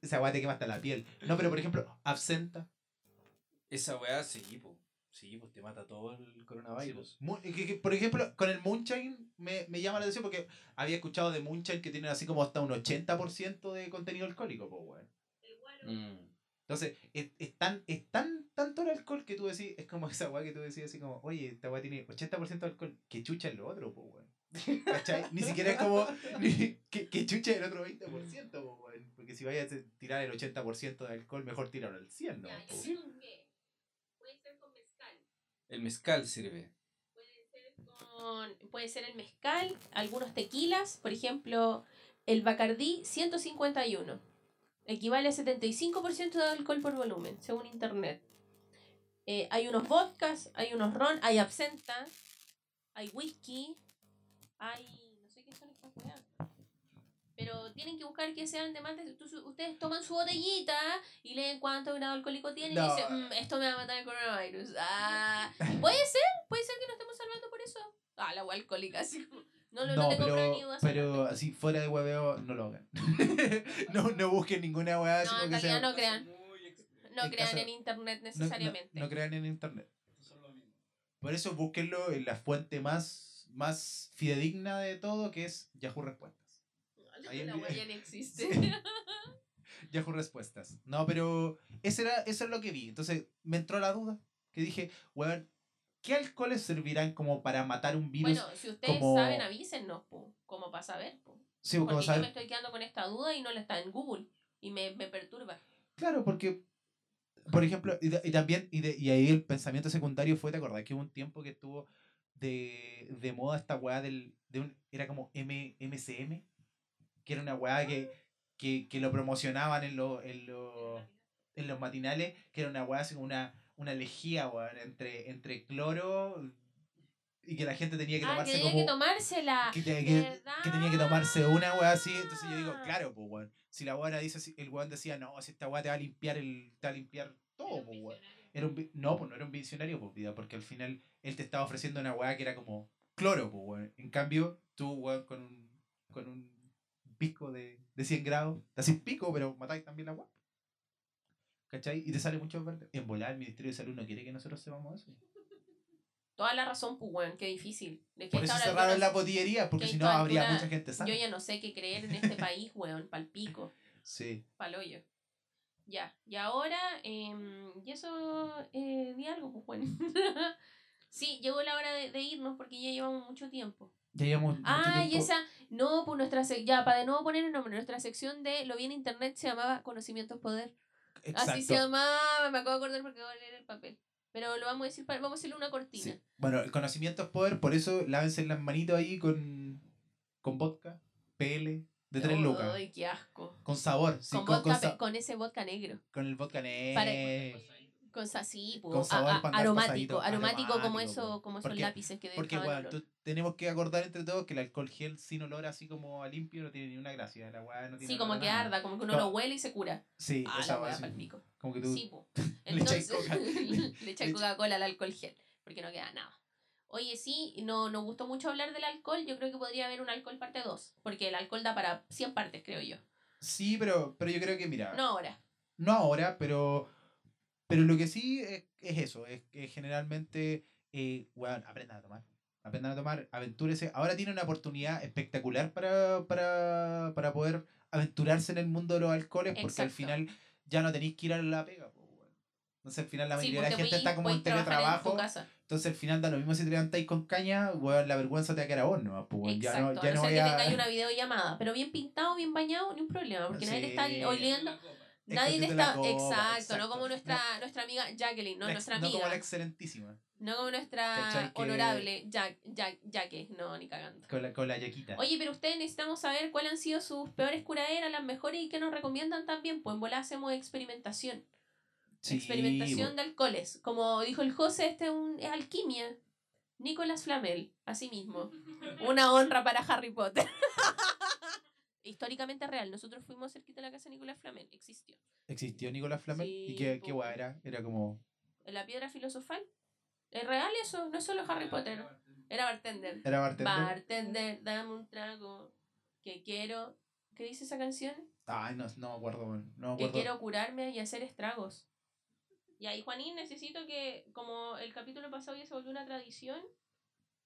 Esa guay te quema hasta la piel. No, pero por ejemplo, absenta. Esa weá, sí, po. Sí, pues te mata todo el coronavirus. Por ejemplo, con el Moonshine me, me llama la atención porque había escuchado de Moonshine que tienen así como hasta un 80% de contenido alcohólico, pues, weón. El guaro. Mm. Entonces, es, es tan, es tan tanto el alcohol que tú decís, es como esa weá que tú decís así como, oye, esta weá tiene 80% de alcohol, que chucha es lo otro, pues weón. ¿Cachai? Ni siquiera es como, ni, que, que chucha el otro 20%, pues weón. Porque si vayas a tirar el 80% de alcohol, mejor tíralo al 100, ¿no? Ya, yo po. Puede ser con mezcal. El mezcal sirve. Puede ser con. Puede ser el mezcal, algunos tequilas, por ejemplo, el Bacardí 151. Equivale a 75% de alcohol por volumen, según internet. Eh, hay unos vodkas, hay unos ron, hay absenta, hay whisky, hay. no sé qué son estas weas. Pero tienen que buscar que sean de más de... ustedes toman su botellita y leen cuánto grado alcohólico tiene No. y dicen, "Mm, esto me va a matar el coronavirus. Ah, puede ser, puede ser que nos estemos salvando por eso. Ah, la agua alcohólica, así como... No, lo- no, No, tengo prueba ni pero, pero así fuera de hueveo, no lo hagan. no, no busquen ninguna hueá No, en sea- no crean. No en crean caso- en internet no- no- necesariamente. No, crean en internet. Son lo mismo. Por eso búsquenlo en la fuente más, más fidedigna de todo, que es Yahoo Respuestas. ahí la ya no existe. Yahoo Respuestas. No, pero ese era, eso es lo que vi. Entonces me entró la duda. Que dije, weón, ¿qué alcoholes servirán como para matar un virus? bueno, si ustedes como- saben, avísennos, po, como para saber. Po. sí, Porque yo me estoy quedando con esta duda y no la está en Google. Y me, me perturba. Claro, porque, por ejemplo, y, de- y también, y, de- y ahí el pensamiento secundario fue, ¿te acordás que hubo un tiempo que estuvo de, de moda esta weá del, de un, era como M, MCM? Que era una weá que, que, que lo promocionaban en, lo- en, lo- en los matinales, que era una weá así como una, una lejía, weón, entre, entre cloro y que la gente tenía que Ah, que tomarse tenía como... que tomársela. que, que- que tenía que tomarse una weá así, entonces yo digo, claro, pues weón. Si la weá dice, el weón decía, no, si esta weá te va a limpiar el, te va a limpiar todo, pues weón. Era un, no, pues no era un visionario, pues vida, porque al final él te estaba ofreciendo una weá que era como cloro, pues weón. En cambio, tú, weón, con un, con un pico de, de 100 grados, te haces pico, pero matáis también la weá. ¿Cachai? Y te sale mucho verde. En volar, el Ministerio de Salud no quiere que nosotros sepamos eso. Toda la razón, pues, weón, qué difícil. ¿De qué Por eso cerraron la botillería, porque que si no habría altura- mucha gente sana. Yo ya no sé qué creer en este país, weón, palpico, Sí. paloyo. Ya, y ahora, em, y eso, eh, di algo, pues, bueno. sí, llegó la hora de, de irnos porque ya llevamos mucho tiempo. Ya llevamos. mucho Ah, y tiempo. esa, no, pues nuestra, sec- ya, para de nuevo poner el nombre, nuestra sección de Lo vi en internet se llamaba Conocimiento es Poder. Exacto. Así se llamaba, me acabo de acordar porque voy a leer el papel. Pero lo vamos a decir, para, vamos a hacerle una cortina. Sí. Bueno, el conocimiento es poder, por eso lávense las manitos ahí con, con vodka, PL, de tres lucas. Ay, qué asco. Con sabor, sí, con, con, vodka, con ese vodka negro. con el vodka negro. Para- Con así, po, Con sabor a- a- para andar aromático, aromático como eso, como esos Porque- lápices que Porque, bueno, olor. tú- tenemos que acordar entre todos que el alcohol gel sin olor así como a limpio no tiene ni una gracia. La weá no tiene Sí, como que nada. arda, como que uno No. lo huele y se cura. Sí, Ah, esa la weá, palpico. Como que tú. Sí, po. Entonces, le echáis Coca-Cola al alcohol gel, porque no queda nada. Oye, sí, no, nos gustó mucho hablar del alcohol. Yo creo que podría haber un alcohol parte 2, porque el alcohol da para 100 partes, creo yo. Sí, pero, pero yo creo que, mira. No ahora. no ahora, pero, pero lo que sí es, es eso, es que generalmente, eh, weón, aprendan a tomar, aprendan a tomar, aventúrese. Ahora tiene una oportunidad espectacular para, para, para poder aventurarse en el mundo de los alcoholes, porque al final ya no tenéis que ir a la pega. Entonces al final la Sí, mayoría de la gente está como en en teletrabajo, casa. entonces al final da lo mismo si te levantáis con caña, weón, la vergüenza te va a quedar a vos, ¿no? Pues, ya no, ya no no voy que tengáis una videollamada, pero bien pintado, bien bañado, ni un problema, porque nadie te está Sí. Nadie está. copa, exacto, exacto. no como nuestra, nuestra amiga Jacqueline, no ex- nuestra no amiga. como la excelentísima, No como nuestra. Que- honorable Jack, Jack, Jaque, no, ni cagando. con la, con la yaquita. Oye, pero ustedes necesitamos saber cuáles han sido sus peores curaderas, las mejores y qué nos recomiendan también. Pues en bola hacemos experimentación. Sí, experimentación de alcoholes. Como dijo el José, este es, un, es alquimia. Nicolás Flamel, así mismo. Una honra para Harry Potter. Históricamente real. Nosotros fuimos cerquita de la casa de Nicolás Flamel. Existió. ¿Existió Nicolás Flamel? Sí, ¿Y qué, qué guay era? Era como... En la piedra filosofal. ¿Es real eso? No es solo Harry Potter. Era bartender. Era bartender. Bartender, dame un trago. Que quiero. ¿Qué dice esa canción? Ay, no, no me acuerdo, no me Que acuerdo. quiero curarme y hacer estragos. Y ahí, Juanín, necesito que, como el capítulo pasado ya se volvió una tradición,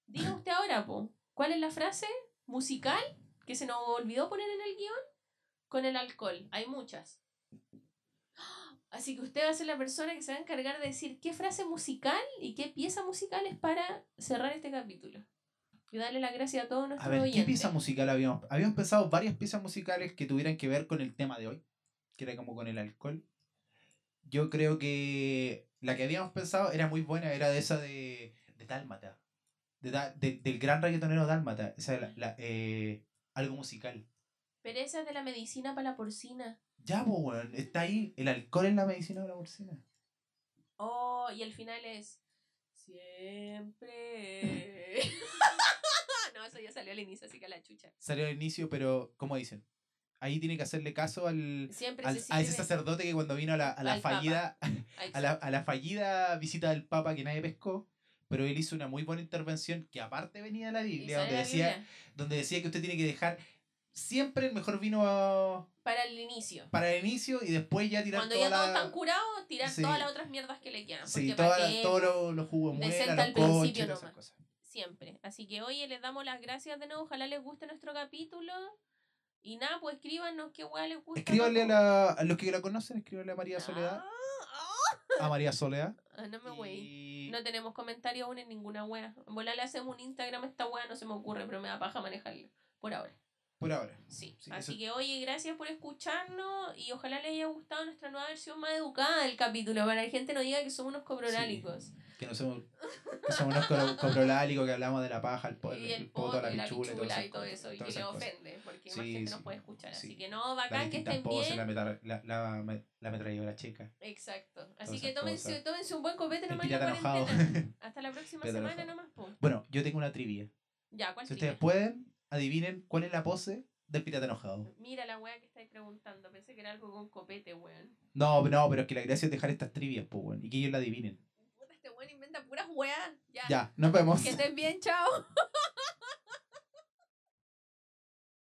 diga usted ahora, po, ¿cuál es la frase musical que se nos olvidó poner en el guion con el alcohol? Hay muchas. Así que usted va a ser la persona que se va a encargar de decir qué frase musical y qué pieza musical es para cerrar este capítulo. Y darle las gracias a todos nuestros A ver, ¿qué pieza musical habíamos? Habíamos pensado varias piezas musicales que tuvieran que ver con el tema de hoy, que era como con el alcohol. Yo creo que la que habíamos pensado era muy buena, era de esa de, de Dálmata, de, de- del gran reggaetonero Dálmata, esa la, la, eh, algo musical. Pero esa es de la medicina para la porcina. Ya, pues, weón, está ahí, el alcohol en la medicina de la porcina. Oh, y el final es. Siempre. no, eso ya salió al inicio, así que a la chucha. Salió al inicio, pero, ¿cómo dicen? ahí tiene que hacerle caso al, Siempre al- a ese sacerdote que cuando vino a la, a la fallida a la, a la fallida visita del Papa que nadie pescó, pero él hizo una muy buena intervención que aparte venía de la Biblia, donde la decía, Biblia donde decía que usted tiene que dejar siempre el mejor vino a- Para el inicio. para el inicio y después ya tirar Cuando toda ya todos la- están curados, tirar Sí. todas las otras mierdas que le quedan. Sí, todos los, los jugos los al principio esas nomás. cosas. siempre. Así que oye, les damos las gracias de nuevo. Ojalá les guste nuestro capítulo. Y nada, pues escríbanos qué hueá les gusta. Escríbanle a, la, a los que la conocen, escríbanle a María Soledad. A María Soledad. ah, no me wey. Y- No tenemos comentarios aún en ninguna wea. En volar le hacemos un Instagram a esta wea, no se me ocurre, pero me da paja manejarlo. Por ahora. Por ahora. Sí. Sí, Así eso- que oye, gracias por escucharnos y ojalá les haya gustado nuestra nueva versión más educada del capítulo, para que la gente no diga que somos unos cobronálicos. Que no somos, que somos unos cobrolálicos que hablamos de la paja, el, po- y el poto, la pichula, y esas y todo eso, y que cosas. ofende, porque más Sí, gente sí, nos puede escuchar. sí. Así que no, bacán que estén poses, bien. la, la, la, la metralladora checa. Exacto. Así que tómense, tómense un buen copete El nomás en la cuarentena. Hasta la próxima semana enojado. nomás, pum. Bueno, yo tengo una trivia. Ya, ¿cuál Si ustedes pueden, adivinen cuál es la pose del pirata enojado. Mira la wea que estáis preguntando. Pensé que era algo con copete, weón. No, no, pero es que la gracia es dejar estas trivias, pues, weón, y que ellos la adivinen bueno, inventa puras weas. Ya. ya, nos vemos. Que estén bien, chao.